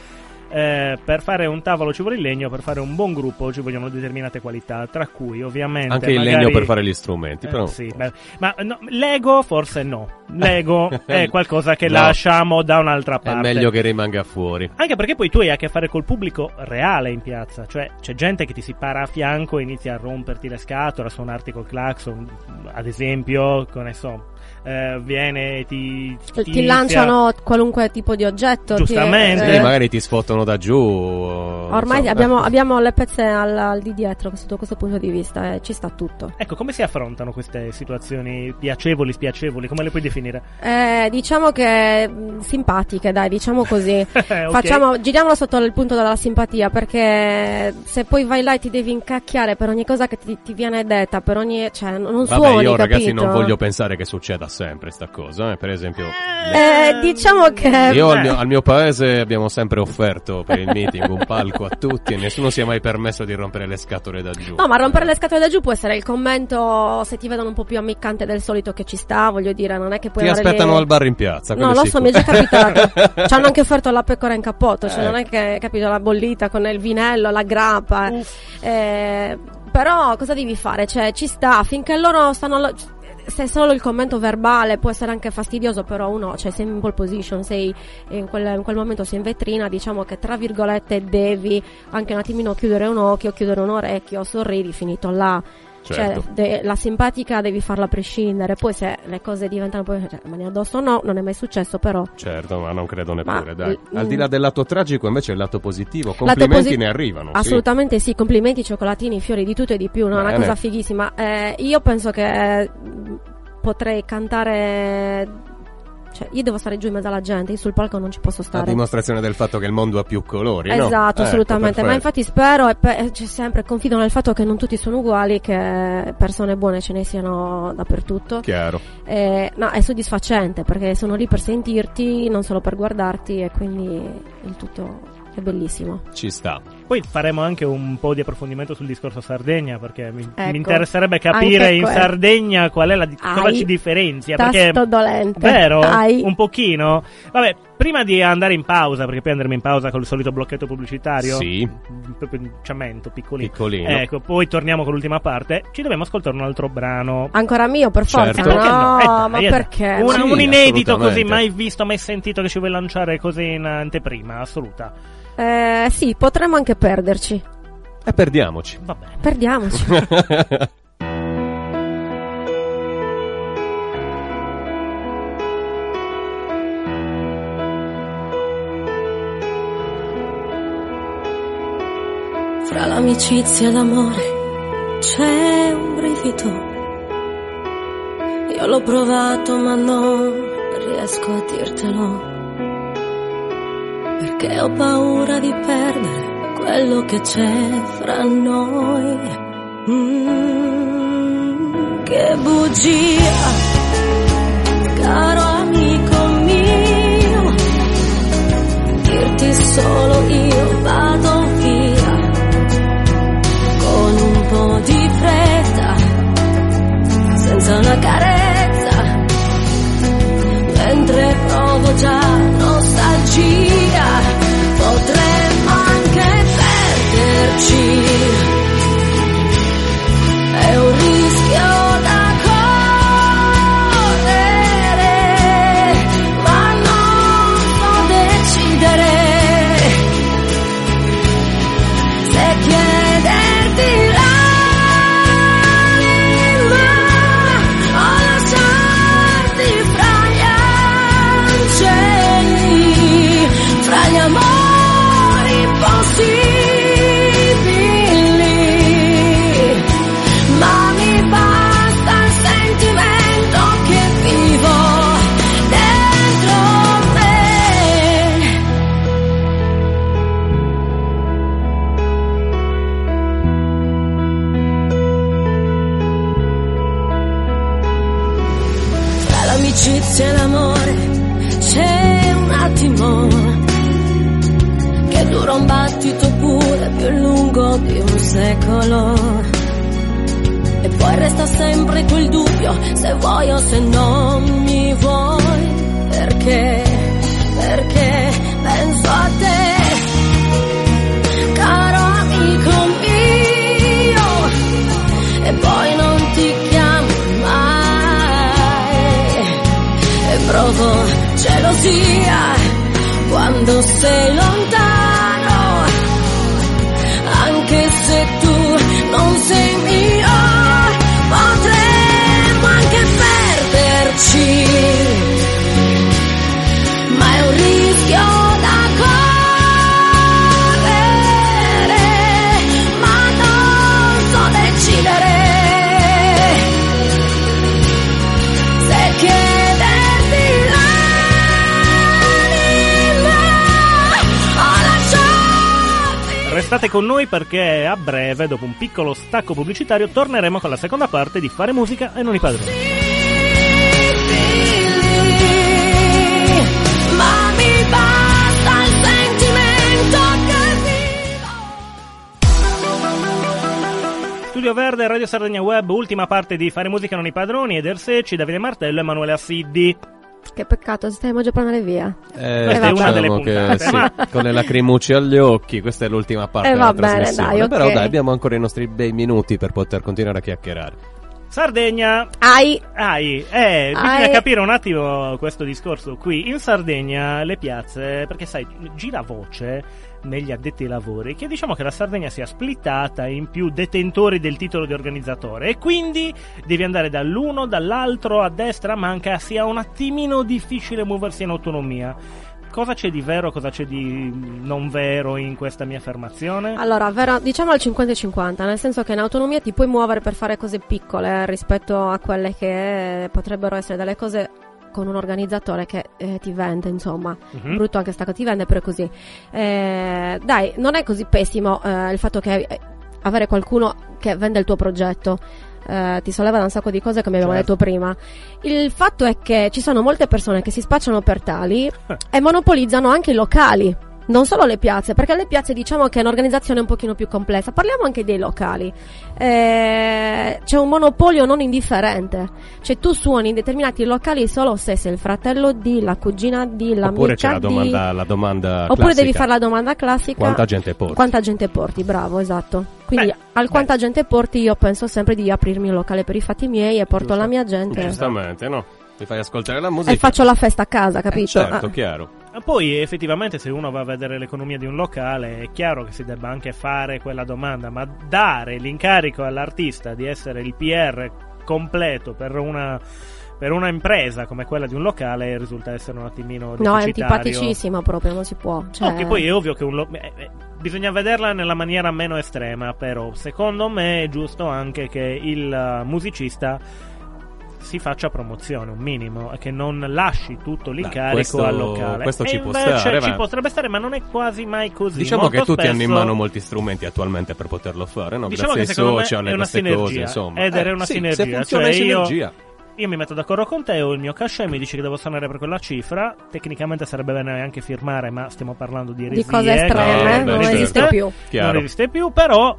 Speaker 3: eh, per fare un tavolo ci vuole il legno, per fare un buon gruppo ci vogliono determinate qualità, tra cui ovviamente...
Speaker 2: Anche il
Speaker 3: magari-
Speaker 2: legno per fare gli strumenti,
Speaker 3: Eh,
Speaker 2: però...
Speaker 3: sì, beh, ma no, Lego forse no. Lego è qualcosa che
Speaker 2: No.
Speaker 3: lasciamo da un'altra
Speaker 2: È
Speaker 3: parte.
Speaker 2: meglio che rimanga fuori.
Speaker 3: Anche perché poi tu hai a che fare col pubblico reale in piazza, cioè c'è gente che ti si para a fianco e inizia a romperti le scatole, a suonarti col clacson, ad esempio, con ne so, eh, viene e ti,
Speaker 4: Ti,
Speaker 3: inizia-
Speaker 4: lanciano qualunque tipo di oggetto. ti-
Speaker 3: Giustamente.
Speaker 2: Sì,
Speaker 4: eh,
Speaker 2: magari ti sfottono da giù.
Speaker 4: Ormai
Speaker 2: insomma.
Speaker 4: abbiamo, abbiamo le pezze al, al di dietro sotto questo punto di vista e ci sta tutto.
Speaker 3: Ecco, come si affrontano queste situazioni piacevoli, spiacevoli? Come le puoi definire?
Speaker 4: Eh, diciamo che mh, simpatiche, dai, diciamo così.
Speaker 3: Ok.
Speaker 4: Facciamo, giriamolo sotto il punto della simpatia perché se poi vai là e ti devi incacchiare per ogni cosa che ti, ti viene detta, per ogni, cioè, non non
Speaker 2: Vabbè,
Speaker 4: suoni,
Speaker 2: io ragazzi
Speaker 4: capito?
Speaker 2: non voglio pensare che succeda sempre sta cosa, eh. per esempio...
Speaker 4: Eh, diciamo che
Speaker 2: Io al mio, al mio paese abbiamo sempre offerto per il meeting un palco a tutti e nessuno si è mai permesso di rompere le scatole da giù.
Speaker 4: No, ma rompere le scatole da giù può essere il commento se ti vedono un po' più ammiccante del solito che ci sta, voglio dire, non è che puoi
Speaker 2: Ti aspettano
Speaker 4: lì-
Speaker 2: al bar in piazza.
Speaker 4: No, lo so, mi è già capitato. Ci hanno anche offerto la pecora in cappotto, cioè
Speaker 2: Eh.
Speaker 4: non è che, capito, la bollita con il vinello, la grappa. eh. Però cosa devi fare? Cioè, ci sta, finché loro stanno... Se solo il commento verbale può essere anche fastidioso, però uno, cioè sei in pole position, sei in quel, in quel momento sei in vetrina, diciamo che tra virgolette devi anche un attimino chiudere un occhio, chiudere un orecchio, sorridi, finito là.
Speaker 2: Certo.
Speaker 4: Cioè, de- la simpatica devi farla a prescindere. Poi se le cose diventano poi cioè, mani addosso no, non è mai successo, però.
Speaker 2: Certo, ma non credo neppure,
Speaker 4: Ma-
Speaker 2: dai.
Speaker 4: mm.
Speaker 2: Al di là del lato tragico, invece, il lato positivo.
Speaker 4: Lato
Speaker 2: Complimenti
Speaker 4: posi-
Speaker 2: ne arrivano. sì.
Speaker 4: Assolutamente sì. complimenti, cioccolatini, fiori di tutto e di più, no? è una
Speaker 2: Bene.
Speaker 4: cosa fighissima. Eh, io penso che eh, potrei cantare. Cioè, io devo stare giù in mezzo alla gente, io sul palco non ci posso stare.
Speaker 2: dimostrazione del fatto che il mondo ha più colori, no?
Speaker 4: Esatto,
Speaker 2: Ecco,
Speaker 4: assolutamente. Ma
Speaker 2: perfetto.
Speaker 4: infatti spero e pe- c'è sempre confido nel fatto che non tutti sono uguali, che persone buone ce ne siano dappertutto.
Speaker 2: Chiaro.
Speaker 4: Eh, no, è soddisfacente perché sono lì per sentirti, non solo per guardarti, e quindi il tutto è bellissimo.
Speaker 2: Ci sta.
Speaker 3: Poi faremo anche un po' di approfondimento sul discorso Sardegna, perché mi,
Speaker 4: Ecco.
Speaker 3: mi interesserebbe capire in Sardegna qual è la cosa ci differenzia.
Speaker 4: Tasto
Speaker 3: Perché
Speaker 4: dolente.
Speaker 3: Vero?
Speaker 4: Ai.
Speaker 3: Un pochino? Vabbè, Prima di andare in pausa, perché poi andremo in pausa col solito blocchetto pubblicitario.
Speaker 2: Sì.
Speaker 3: Proprio un ciamento piccolino.
Speaker 2: Piccolino.
Speaker 3: Ecco, poi torniamo con l'ultima parte. Ci dobbiamo ascoltare un altro brano.
Speaker 4: Ancora mio, per forza.
Speaker 2: Certo.
Speaker 4: No,
Speaker 3: Perché no? Eh, dai,
Speaker 4: ma
Speaker 3: eh, dai.
Speaker 4: perché?
Speaker 3: Un,
Speaker 2: Sì,
Speaker 3: un inedito così, mai visto, mai sentito che ci vuoi lanciare così in anteprima, assoluta.
Speaker 4: Eh, sì, potremmo anche perderci.
Speaker 2: E perdiamoci.
Speaker 3: Va bene.
Speaker 4: Perdiamoci.
Speaker 7: Fra l'amicizia e l'amore c'è un brivido. Io l'ho provato ma non riesco a dirtelo. Perché ho paura di perdere quello che c'è fra noi. Mm, che bugia, caro amico mio. Dirti solo io vado via con un po' di fretta, senza una carezza, mentre provo già nostalgia, potremmo
Speaker 3: Restate con noi perché a breve, dopo un piccolo stacco pubblicitario, torneremo con la seconda parte di Fare musica e non i padroni. Studio Verde, Radio Sardegna Web, ultima parte di Fare musica non i padroni, ed Ersecci, Davide Martello e Emanuele Assiddi.
Speaker 4: Che peccato, stiamo già per andare via.
Speaker 2: Eh,
Speaker 3: Questa è una delle
Speaker 2: diciamo che
Speaker 3: puntate,
Speaker 2: sì, con le lacrimucce agli occhi, questa è l'ultima parte
Speaker 4: Eh,
Speaker 2: della
Speaker 4: bene,
Speaker 2: trasmissione.
Speaker 4: dai, ok.
Speaker 2: Però dai, abbiamo ancora i nostri bei minuti per poter continuare a chiacchierare.
Speaker 3: Sardegna,
Speaker 4: Ai,
Speaker 3: Ai, eh, bisogna
Speaker 4: Ai.
Speaker 3: capire un attimo questo discorso qui. In Sardegna le piazze, perché sai, gira voce negli addetti ai lavori che diciamo che la Sardegna sia splittata in più detentori del titolo di organizzatore e quindi devi andare dall'uno, dall'altro, a destra, manca, sia un attimino difficile muoversi in autonomia. Cosa c'è di vero, cosa c'è di non vero in questa mia affermazione?
Speaker 4: Allora, vero, diciamo al 50-50, nel senso che in autonomia ti puoi muovere per fare cose piccole eh, rispetto a quelle che potrebbero essere delle cose con un organizzatore che eh, ti vende, insomma.
Speaker 3: Mhm.
Speaker 4: Brutto anche sta che ti vende, però è così. Eh, dai, non è così pessimo eh, il fatto che eh, avere qualcuno che vende il tuo progetto. eh, ti solleva da un sacco di cose come abbiamo
Speaker 3: Certo.
Speaker 4: detto prima. Il fatto è che ci sono molte persone che si spacciano per tali e monopolizzano anche i locali. Non solo le piazze, perché le piazze diciamo che è un'organizzazione un pochino più complessa. Parliamo anche dei locali. Eh, c'è un monopolio non indifferente. Cioè tu suoni in determinati locali solo se sei il fratello di, la cugina di, l'amica
Speaker 2: Oppure c'è la
Speaker 4: di...
Speaker 2: domanda, la domanda
Speaker 4: Oppure
Speaker 2: classica.
Speaker 4: devi fare la domanda classica.
Speaker 2: Quanta gente porti?
Speaker 4: Quanta gente porti, bravo, esatto. Quindi
Speaker 3: Beh,
Speaker 4: al quanta
Speaker 3: beh.
Speaker 4: gente porti io penso sempre di aprirmi un locale per i fatti miei e porto
Speaker 3: Giusto.
Speaker 4: la mia gente
Speaker 2: Giustamente, no? Ti fai ascoltare la musica.
Speaker 4: e faccio la festa a casa, capito?
Speaker 2: Certo,
Speaker 4: Ah.
Speaker 2: chiaro.
Speaker 3: Ma Poi effettivamente se uno va a vedere l'economia di un locale è chiaro che si debba anche fare quella domanda, ma dare l'incarico all'artista di essere il PR completo per una, per una impresa come quella di un locale risulta essere un attimino
Speaker 4: No, è
Speaker 3: deficitario.
Speaker 4: antipaticissimo proprio, non si può. Cioè...
Speaker 3: No, che poi è ovvio che un lo- eh, eh, bisogna vederla nella maniera meno estrema, però secondo me è giusto anche che il eh, musicista si faccia promozione, un minimo, e che non lasci tutto l'incarico
Speaker 2: questo-
Speaker 3: al locale.
Speaker 2: questo
Speaker 3: E
Speaker 2: ci può
Speaker 3: invece
Speaker 2: stare,
Speaker 3: ci potrebbe stare, ma non è quasi mai così.
Speaker 2: Diciamo
Speaker 3: Molto
Speaker 2: che tutti hanno in
Speaker 3: spesso-
Speaker 2: mano molti strumenti attualmente per poterlo fare, no?
Speaker 3: Diciamo
Speaker 2: Grazie
Speaker 3: che
Speaker 2: ai social
Speaker 3: è
Speaker 2: e
Speaker 3: una
Speaker 2: queste
Speaker 3: sinergia,
Speaker 2: cose, insomma.
Speaker 3: ed è
Speaker 2: Eh,
Speaker 3: una
Speaker 2: sì,
Speaker 3: sinergia,
Speaker 2: Se funziona
Speaker 3: cioè io-
Speaker 2: sinergia.
Speaker 3: Io mi metto d'accordo con te, ho il mio cachet, mi dici che devo suonare per quella cifra. Tecnicamente sarebbe bene anche firmare, ma stiamo parlando di
Speaker 4: Di
Speaker 3: eresie.
Speaker 4: cose estreme,
Speaker 2: no,
Speaker 4: non
Speaker 2: certo.
Speaker 4: esiste più.
Speaker 2: Chiaro.
Speaker 3: Non esiste più, però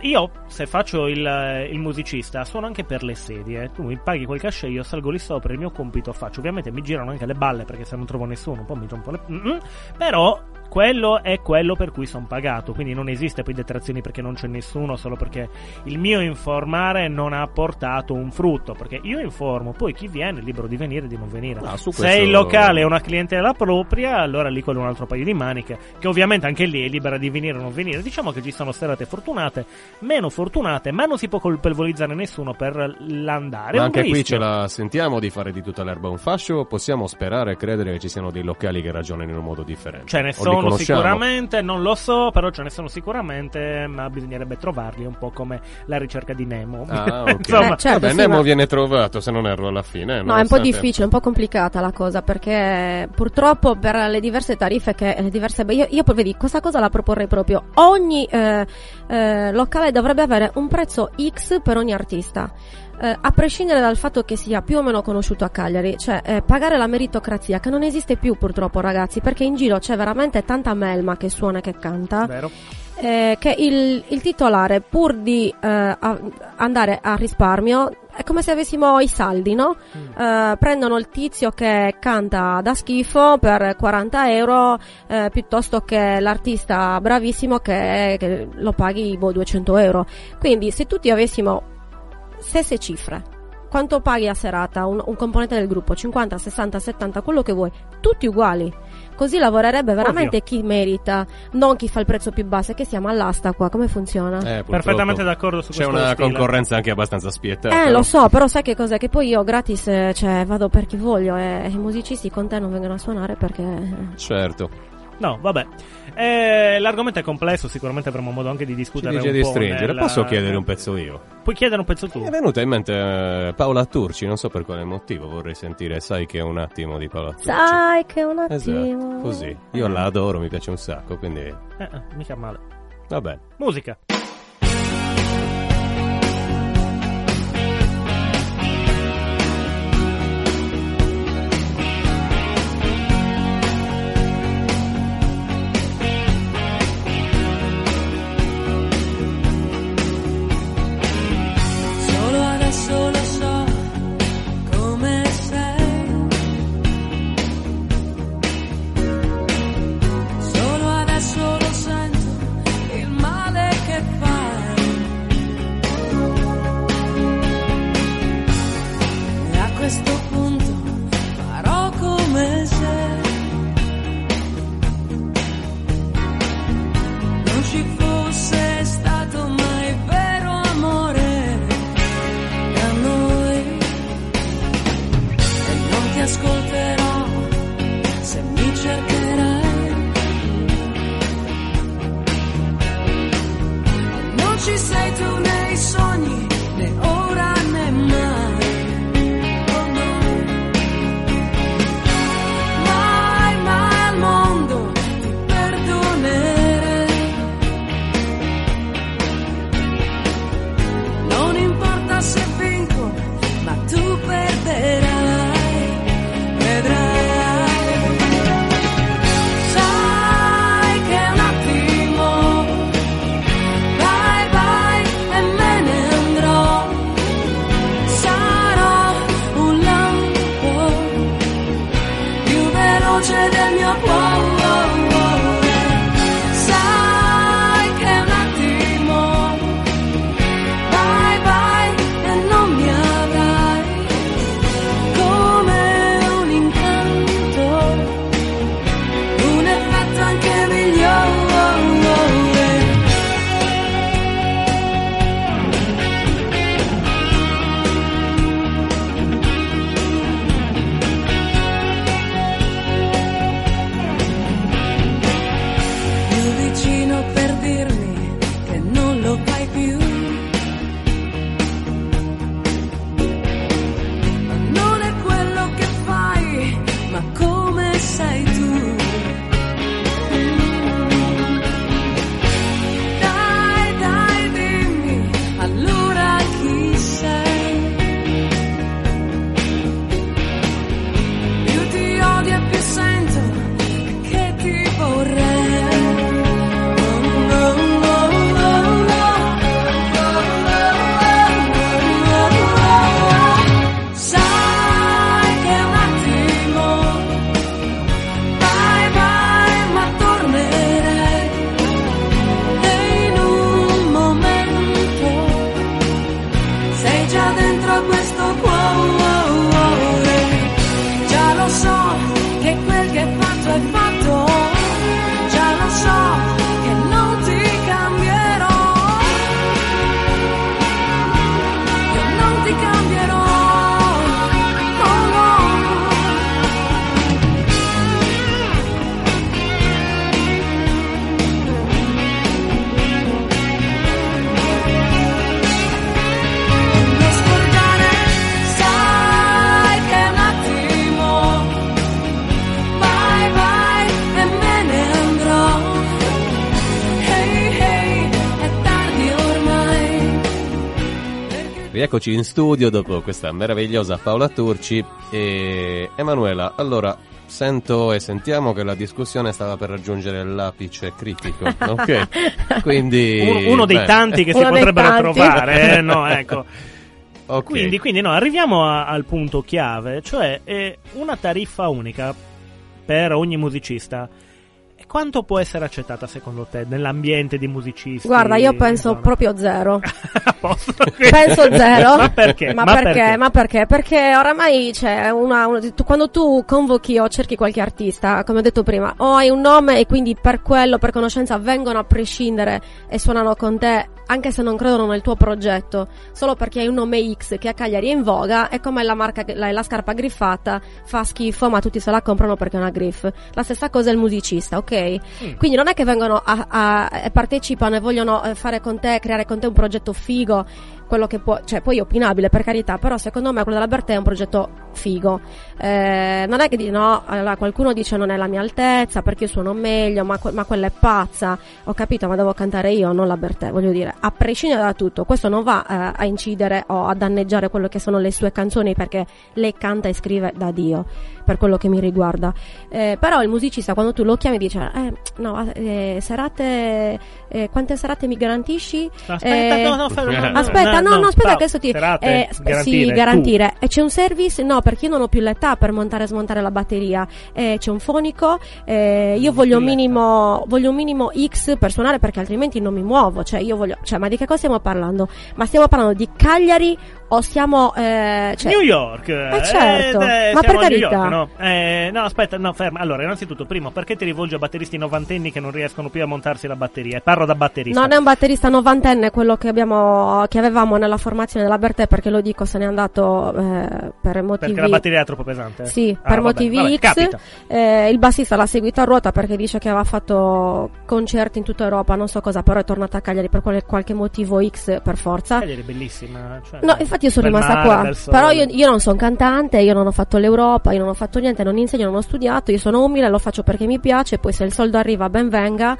Speaker 3: io se faccio il, il musicista suono anche per le sedie. Tu mi paghi quel cachet, io salgo lì sopra, il mio compito faccio. Ovviamente mi girano anche le balle perché se non trovo nessuno, un po' mi rompo le. Mm-mm. Però quello è quello per cui sono pagato. Quindi non esiste poi detrazioni perché non c'è nessuno, solo perché il mio informare non ha portato un frutto. Perché io informo, poi chi viene è libero di venire e di non venire.
Speaker 2: Ah, su
Speaker 3: Se
Speaker 2: questo-
Speaker 3: il locale è una clientela propria, allora lì quello è un altro paio di maniche. Che ovviamente anche lì è libera di venire o non venire. Diciamo che ci sono serate fortunate, meno fortunate, ma non si può colpevolizzare nessuno per l'andare.
Speaker 2: Ma anche qui ce la sentiamo di fare di tutta l'erba un fascio possiamo sperare e credere che ci siano dei locali che ragionino in un modo differente?
Speaker 3: Ce ne sono
Speaker 2: conosciamo?
Speaker 3: sicuramente, non lo so, però ce ne sono sicuramente, ma bisognerebbe trovarli un po' come la ricerca di Nemo.
Speaker 2: Ah, ok.
Speaker 3: Insomma,
Speaker 4: Eh, certo,
Speaker 2: Vabbè,
Speaker 4: sì,
Speaker 2: Nemo
Speaker 4: ma-
Speaker 2: viene trovato, se non erro alla fine.
Speaker 4: No, è un po' difficile, un po' complicata la cosa perché purtroppo per le diverse tariffe che le diverse beh, io, io poi vedi questa cosa la proporrei proprio ogni eh, eh, locale dovrebbe avere un prezzo X per ogni artista. Eh, a prescindere dal fatto che sia più o meno conosciuto a Cagliari, cioè eh, pagare la meritocrazia che non esiste più purtroppo ragazzi, perché in giro c'è veramente tanta melma che suona e che canta
Speaker 3: Vero?
Speaker 4: eh, che il, il titolare, pur di eh, a- andare a risparmio, è come se avessimo i saldi, no? Eh, prendono il tizio che canta da schifo per 40 euro, eh, piuttosto che l'artista bravissimo che, che lo paghi boh, 200 euro. Quindi, se tutti avessimo stesse cifre, quanto paghi a serata un, un componente del gruppo? 50, 60, 70, quello che vuoi, tutti uguali. Così lavorerebbe veramente chi merita, non chi fa il prezzo più basso. E che siamo all'asta qua, come funziona?
Speaker 2: Eh,
Speaker 3: Perfettamente d'accordo su
Speaker 2: C'è
Speaker 3: questo
Speaker 2: una
Speaker 3: stile.
Speaker 2: concorrenza anche abbastanza spietata.
Speaker 4: Eh,
Speaker 2: no?
Speaker 4: lo so, però sai che cos'è? Che poi io gratis, eh, cioè, vado per chi voglio e i musicisti con te non vengono a suonare perché...
Speaker 2: Certo.
Speaker 3: No, vabbè. Eh, l'argomento è complesso, sicuramente avremo modo anche di
Speaker 2: Ci
Speaker 3: discutere
Speaker 2: dice
Speaker 3: un
Speaker 2: di
Speaker 3: po'
Speaker 2: stringere.
Speaker 3: nella-
Speaker 2: Posso chiedere un pezzo io?
Speaker 3: Puoi chiedere un pezzo tu?
Speaker 2: Mi è venuta in mente eh, Paola Turci, non so per quale motivo vorrei sentire Sai che è un attimo di Paola Turci.
Speaker 4: Sai che un attimo...
Speaker 2: Esatto, così. Io la adoro, mi piace un sacco, quindi
Speaker 3: Eh, eh, mica male.
Speaker 2: vabbè.
Speaker 3: Musica.
Speaker 2: Rieccoci in studio dopo questa meravigliosa Paola Turci e Emanuela. Allora, sento e sentiamo che la discussione stava per raggiungere l'apice critico, ok? Quindi
Speaker 3: Uno, uno dei tanti che si
Speaker 4: Uno
Speaker 3: potrebbero trovare, eh, no, ecco.
Speaker 2: Ok.
Speaker 3: Quindi, quindi no, arriviamo a- al punto chiave, cioè eh, una tariffa unica per ogni musicista. Quanto può essere accettata secondo te nell'ambiente di musicisti?
Speaker 4: Guarda, io penso
Speaker 3: insomma?
Speaker 4: proprio zero. Penso zero.
Speaker 3: Ma perché?
Speaker 4: Ma, perché? Ma perché? Perché oramai c'è una, una- tu- quando tu convochi o cerchi qualche artista, come ho detto prima, o hai un nome e quindi per quello, per conoscenza, vengono a prescindere e suonano con te, anche se non credono nel tuo progetto, solo perché hai un nome X che a Cagliari è in voga, è come la marca, la, la scarpa griffata, fa schifo, ma tutti se la comprano perché è una griff. La stessa cosa è il musicista, ok? Quindi non è che vengono a, a- e partecipano e vogliono eh, fare con te, creare con te un progetto figo, quello che può, cioè poi è opinabile per carità, però secondo me quello della Bertè è un progetto figo. Eh, non è che di no, allora, qualcuno dice non è la mia altezza perché io suono meglio, ma, ma quella è pazza. Ho capito, ma devo cantare io, non la Bertè, voglio dire, a prescindere da tutto, questo non va eh, a incidere o a danneggiare quello che sono le sue canzoni perché lei canta e scrive da Dio, per quello che mi riguarda. Eh, però il musicista quando tu lo chiami dice eh, no, eh, serate, eh, quante serate mi garantisci?
Speaker 3: Aspetta,
Speaker 4: Eh,
Speaker 3: no, no, no, no,
Speaker 4: Aspetta, no, no, aspetta che adesso ti...
Speaker 3: serate,
Speaker 4: eh, sp-
Speaker 3: garantire,
Speaker 4: sì, garantire. E c'è un service? No, perché io non ho più l'età per montare e smontare la batteria. Eh, c'è un fonico, eh, io voglio un minimo, voglio un minimo X per suonare perché altrimenti non mi muovo. Cioè, io voglio, cioè, ma di che cosa stiamo parlando? Ma stiamo parlando di Cagliari o stiamo, eh, cioè,
Speaker 3: New York. Eh,
Speaker 4: certo,
Speaker 3: eh,
Speaker 4: ma
Speaker 3: siamo
Speaker 4: per carità.
Speaker 3: York, no? Eh, no, aspetta, no, ferma. Allora, innanzitutto, primo, perché ti rivolgi a batteristi novantenni che non riescono più a montarsi la batteria? Parlo da batterista.
Speaker 4: Non è un batterista novantenne quello che abbiamo che avevamo nella formazione della Bertè perché lo dico se n'è andato eh, per motivi
Speaker 3: Perché la batteria è troppo pesante?
Speaker 4: Sì,
Speaker 3: Ah,
Speaker 4: per
Speaker 3: vabbè,
Speaker 4: motivi
Speaker 3: vabbè,
Speaker 4: X. Eh, il bassista l'ha seguito a ruota perché dice che aveva fatto concerti in tutta Europa, non so cosa, però è tornato a Cagliari per qualche motivo X per forza.
Speaker 3: Cagliari è bellissima. cioè,
Speaker 4: No, infatti io sono rimasta
Speaker 3: mare,
Speaker 4: qua. Però io, io non sono cantante, io non ho fatto l'Europa, io non ho fatto niente, non insegno, non ho studiato, io sono umile, lo faccio perché mi piace, poi se il soldo arriva ben venga.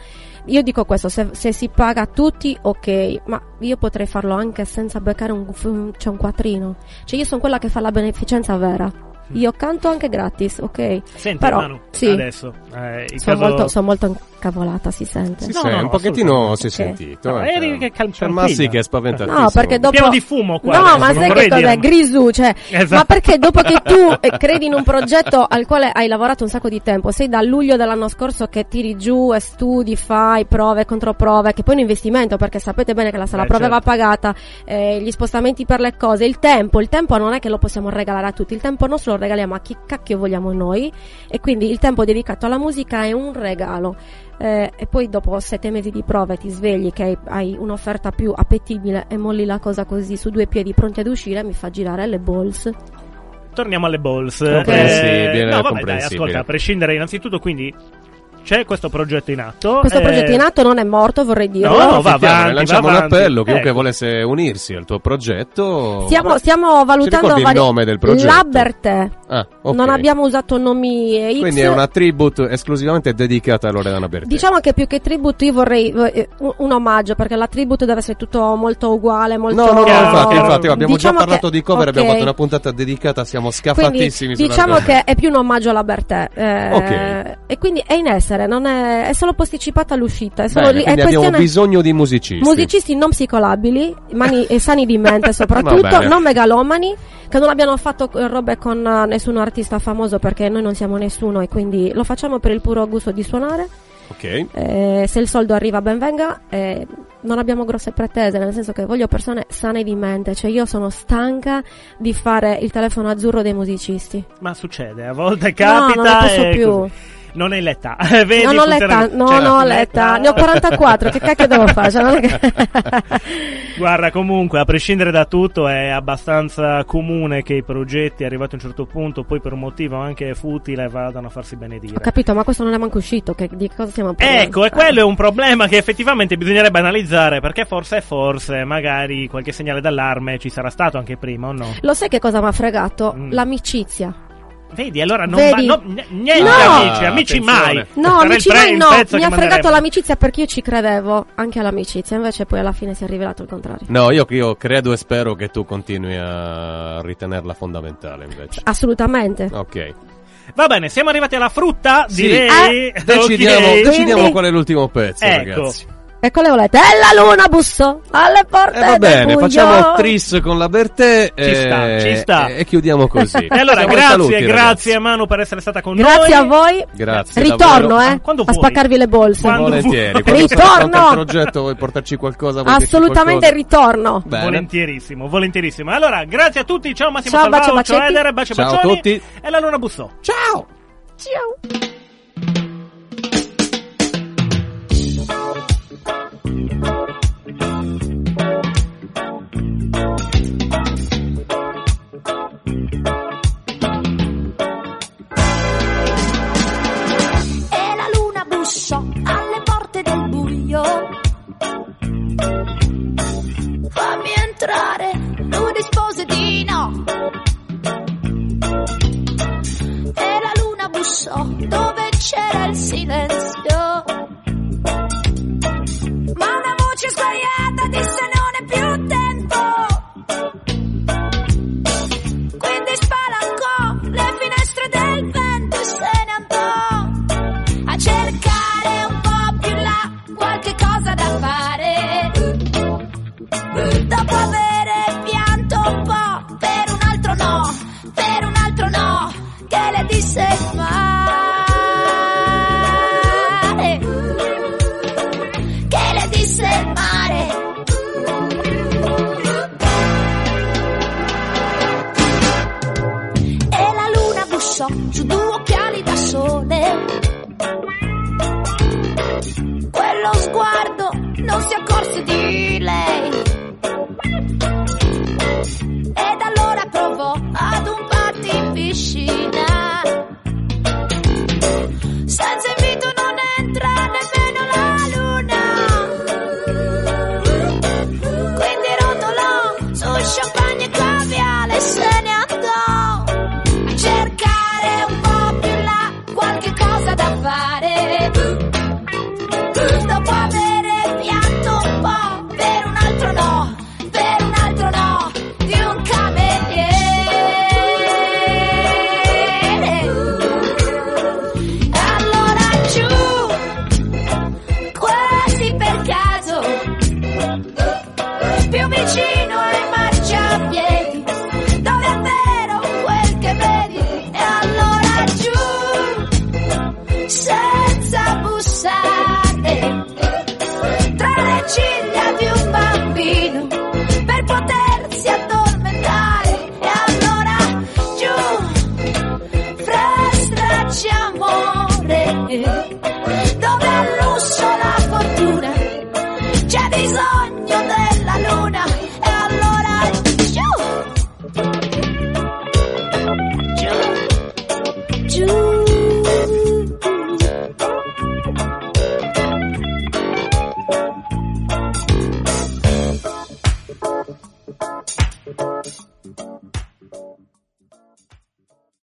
Speaker 4: Io dico questo, se, se si paga a tutti, ok, ma io potrei farlo anche senza beccare un, un- cioè un quattrino. Cioè io sono quella che fa la beneficenza vera. Io canto anche gratis, ok?
Speaker 3: Senti,
Speaker 4: Però,
Speaker 3: Manu,
Speaker 4: sì.
Speaker 3: adesso. Eh,
Speaker 4: Sono
Speaker 3: caso...
Speaker 4: molto, sono molto incavolata, si sente.
Speaker 2: Sì,
Speaker 3: No,
Speaker 2: sì,
Speaker 3: no,
Speaker 2: un pochettino si è
Speaker 4: Ok.
Speaker 2: sentito.
Speaker 3: No,
Speaker 2: eh,
Speaker 3: eri
Speaker 2: cioè.
Speaker 3: che cal-
Speaker 2: C'è Massi
Speaker 3: tranquilla.
Speaker 2: che è spaventatissimo.
Speaker 4: No, perché dopo.
Speaker 3: Pieno di fumo qua
Speaker 4: No,
Speaker 3: adesso,
Speaker 4: ma
Speaker 3: non
Speaker 4: sai che cos'è? Grisù, cioè.
Speaker 3: Esatto.
Speaker 4: Ma perché dopo che tu eh, credi in un progetto al quale hai lavorato un sacco di tempo, sei da luglio dell'anno scorso che tiri giù e studi, fai prove, controprove, che poi è un investimento perché sapete bene che la sala
Speaker 3: Eh,
Speaker 4: prove va
Speaker 3: certo.
Speaker 4: pagata, eh, gli spostamenti per le cose, il tempo, il tempo non è che lo possiamo regalare a tutti, il tempo nostro lo regaliamo a chi cacchio vogliamo noi e quindi il tempo dedicato alla musica è un regalo. Eh, e poi dopo sette mesi di prove ti svegli che hai, hai un'offerta più appetibile e molli la cosa così su due piedi pronti ad uscire mi fa girare le balls
Speaker 3: Torniamo alle balls.
Speaker 2: Comprensibile,
Speaker 3: no, vabbè, dai, ascolta, a prescindere innanzitutto, quindi c'è questo progetto in atto.
Speaker 4: questo
Speaker 3: eh,
Speaker 4: progetto in atto non è morto vorrei dirlo
Speaker 3: No, no, va avanti,
Speaker 2: lanciamo
Speaker 3: va
Speaker 2: un
Speaker 3: avanti.
Speaker 2: appello. Chiunque
Speaker 3: Ecco.
Speaker 2: volesse unirsi al tuo progetto.
Speaker 4: Stiamo, stiamo valutando
Speaker 2: ricordi il
Speaker 4: vari-
Speaker 2: nome del progetto?
Speaker 4: La Bertè.
Speaker 2: Ah, ok.
Speaker 4: Non abbiamo usato nomi X.
Speaker 2: Quindi è una tribute esclusivamente dedicata a Loredana Bertè.
Speaker 4: Diciamo che più che tribute io vorrei eh, un, un omaggio perché la tribute deve essere tutto molto uguale, molto
Speaker 2: No, no, no, infatti, infatti abbiamo
Speaker 4: Diciamo
Speaker 2: già parlato
Speaker 4: che-
Speaker 2: di cover, abbiamo
Speaker 4: ok.
Speaker 2: fatto una puntata dedicata, siamo
Speaker 4: Quindi
Speaker 2: scafatissimi sulla
Speaker 4: diciamo che è più un omaggio alla Bertè. eh,
Speaker 2: Ok.
Speaker 4: E quindi è in essere, non è, è solo posticipata l'uscita. È solo
Speaker 2: Bene,
Speaker 4: lì- è
Speaker 2: quindi abbiamo bisogno di musicisti.
Speaker 4: Musicisti non psicolabili, mani e sani di mente soprattutto, non megalomani, che non abbiano fatto eh, robe con eh, nessun artista famoso perché noi non siamo nessuno e quindi lo facciamo per il puro gusto di suonare.
Speaker 2: Ok.
Speaker 4: Eh, se il soldo arriva ben venga, eh, non abbiamo grosse pretese, nel senso che voglio persone sane di mente, cioè io sono stanca di fare il telefono azzurro dei musicisti.
Speaker 3: Ma succede, a volte capita.
Speaker 4: no, non ne posso
Speaker 3: e
Speaker 4: più.
Speaker 3: così. Non hai l'età. Vedi,
Speaker 4: non ho l'età, no,
Speaker 3: cioè,
Speaker 4: no, ho
Speaker 3: l'età-
Speaker 4: l'età, ne ho 44, che cacchio devo fare? Cioè, non che-
Speaker 3: Guarda, comunque, a prescindere da tutto, è abbastanza comune che i progetti, arrivati a un certo punto, poi per un motivo anche futile, vadano a farsi benedire.
Speaker 4: Ho capito, ma questo non è manco uscito, che, di cosa stiamo parlando?
Speaker 3: Ecco, e quello è un problema che effettivamente bisognerebbe analizzare, perché forse, forse, magari qualche segnale d'allarme ci sarà stato anche prima, o no?
Speaker 4: Lo sai che cosa mi ha fregato?
Speaker 3: Mm.
Speaker 4: L'amicizia.
Speaker 3: Vedi, allora non
Speaker 4: Vedi?
Speaker 3: va, no, niente
Speaker 4: No!
Speaker 3: amici, amici
Speaker 2: Attenzione.
Speaker 3: mai.
Speaker 4: No,
Speaker 3: Sarà
Speaker 4: amici
Speaker 3: pre-
Speaker 4: mai no, mi ha fregato
Speaker 3: manderemo.
Speaker 4: l'amicizia perché io ci credevo anche all'amicizia, invece poi alla fine si è rivelato il contrario.
Speaker 2: No, io, io credo e spero che tu continui a ritenerla fondamentale invece.
Speaker 4: Assolutamente.
Speaker 2: Ok.
Speaker 3: Va bene, siamo arrivati alla frutta,
Speaker 2: Sì.
Speaker 3: direi.
Speaker 4: Eh,
Speaker 2: Decidiamo,
Speaker 3: Ok.
Speaker 2: decidiamo qual è l'ultimo pezzo,
Speaker 3: Ecco.
Speaker 2: ragazzi.
Speaker 4: E quale volete? E la luna bussò alle porte
Speaker 2: E va bene, facciamo tris con la Bertè
Speaker 3: Ci sta,
Speaker 2: e,
Speaker 3: ci sta.
Speaker 2: e chiudiamo così.
Speaker 3: E allora, grazie,
Speaker 2: saluti,
Speaker 3: grazie
Speaker 2: ragazzi.
Speaker 3: a Manu per essere stata con
Speaker 4: Grazie a
Speaker 3: noi.
Speaker 4: voi.
Speaker 2: Grazie.
Speaker 4: Ritorno,
Speaker 2: davvero.
Speaker 4: eh.
Speaker 3: Quando
Speaker 4: a
Speaker 3: vuoi.
Speaker 4: spaccarvi le bolse.
Speaker 3: Quando
Speaker 2: Volentieri.
Speaker 3: vuoi.
Speaker 2: Quando
Speaker 4: Ritorno.
Speaker 2: progetto, vuoi portarci qualcosa?
Speaker 4: Assolutamente
Speaker 2: qualcosa?
Speaker 4: ritorno.
Speaker 2: Bene.
Speaker 3: Volentierissimo, volentierissimo. Allora, grazie a tutti. Ciao Massimo
Speaker 4: Ciao,
Speaker 3: Salvao,
Speaker 4: bacio,
Speaker 3: ciao. Eder, bacio
Speaker 2: Ciao a tutti.
Speaker 3: E la luna bussò.
Speaker 2: Ciao!
Speaker 4: Ciao.
Speaker 5: Dove c'era il silenzio.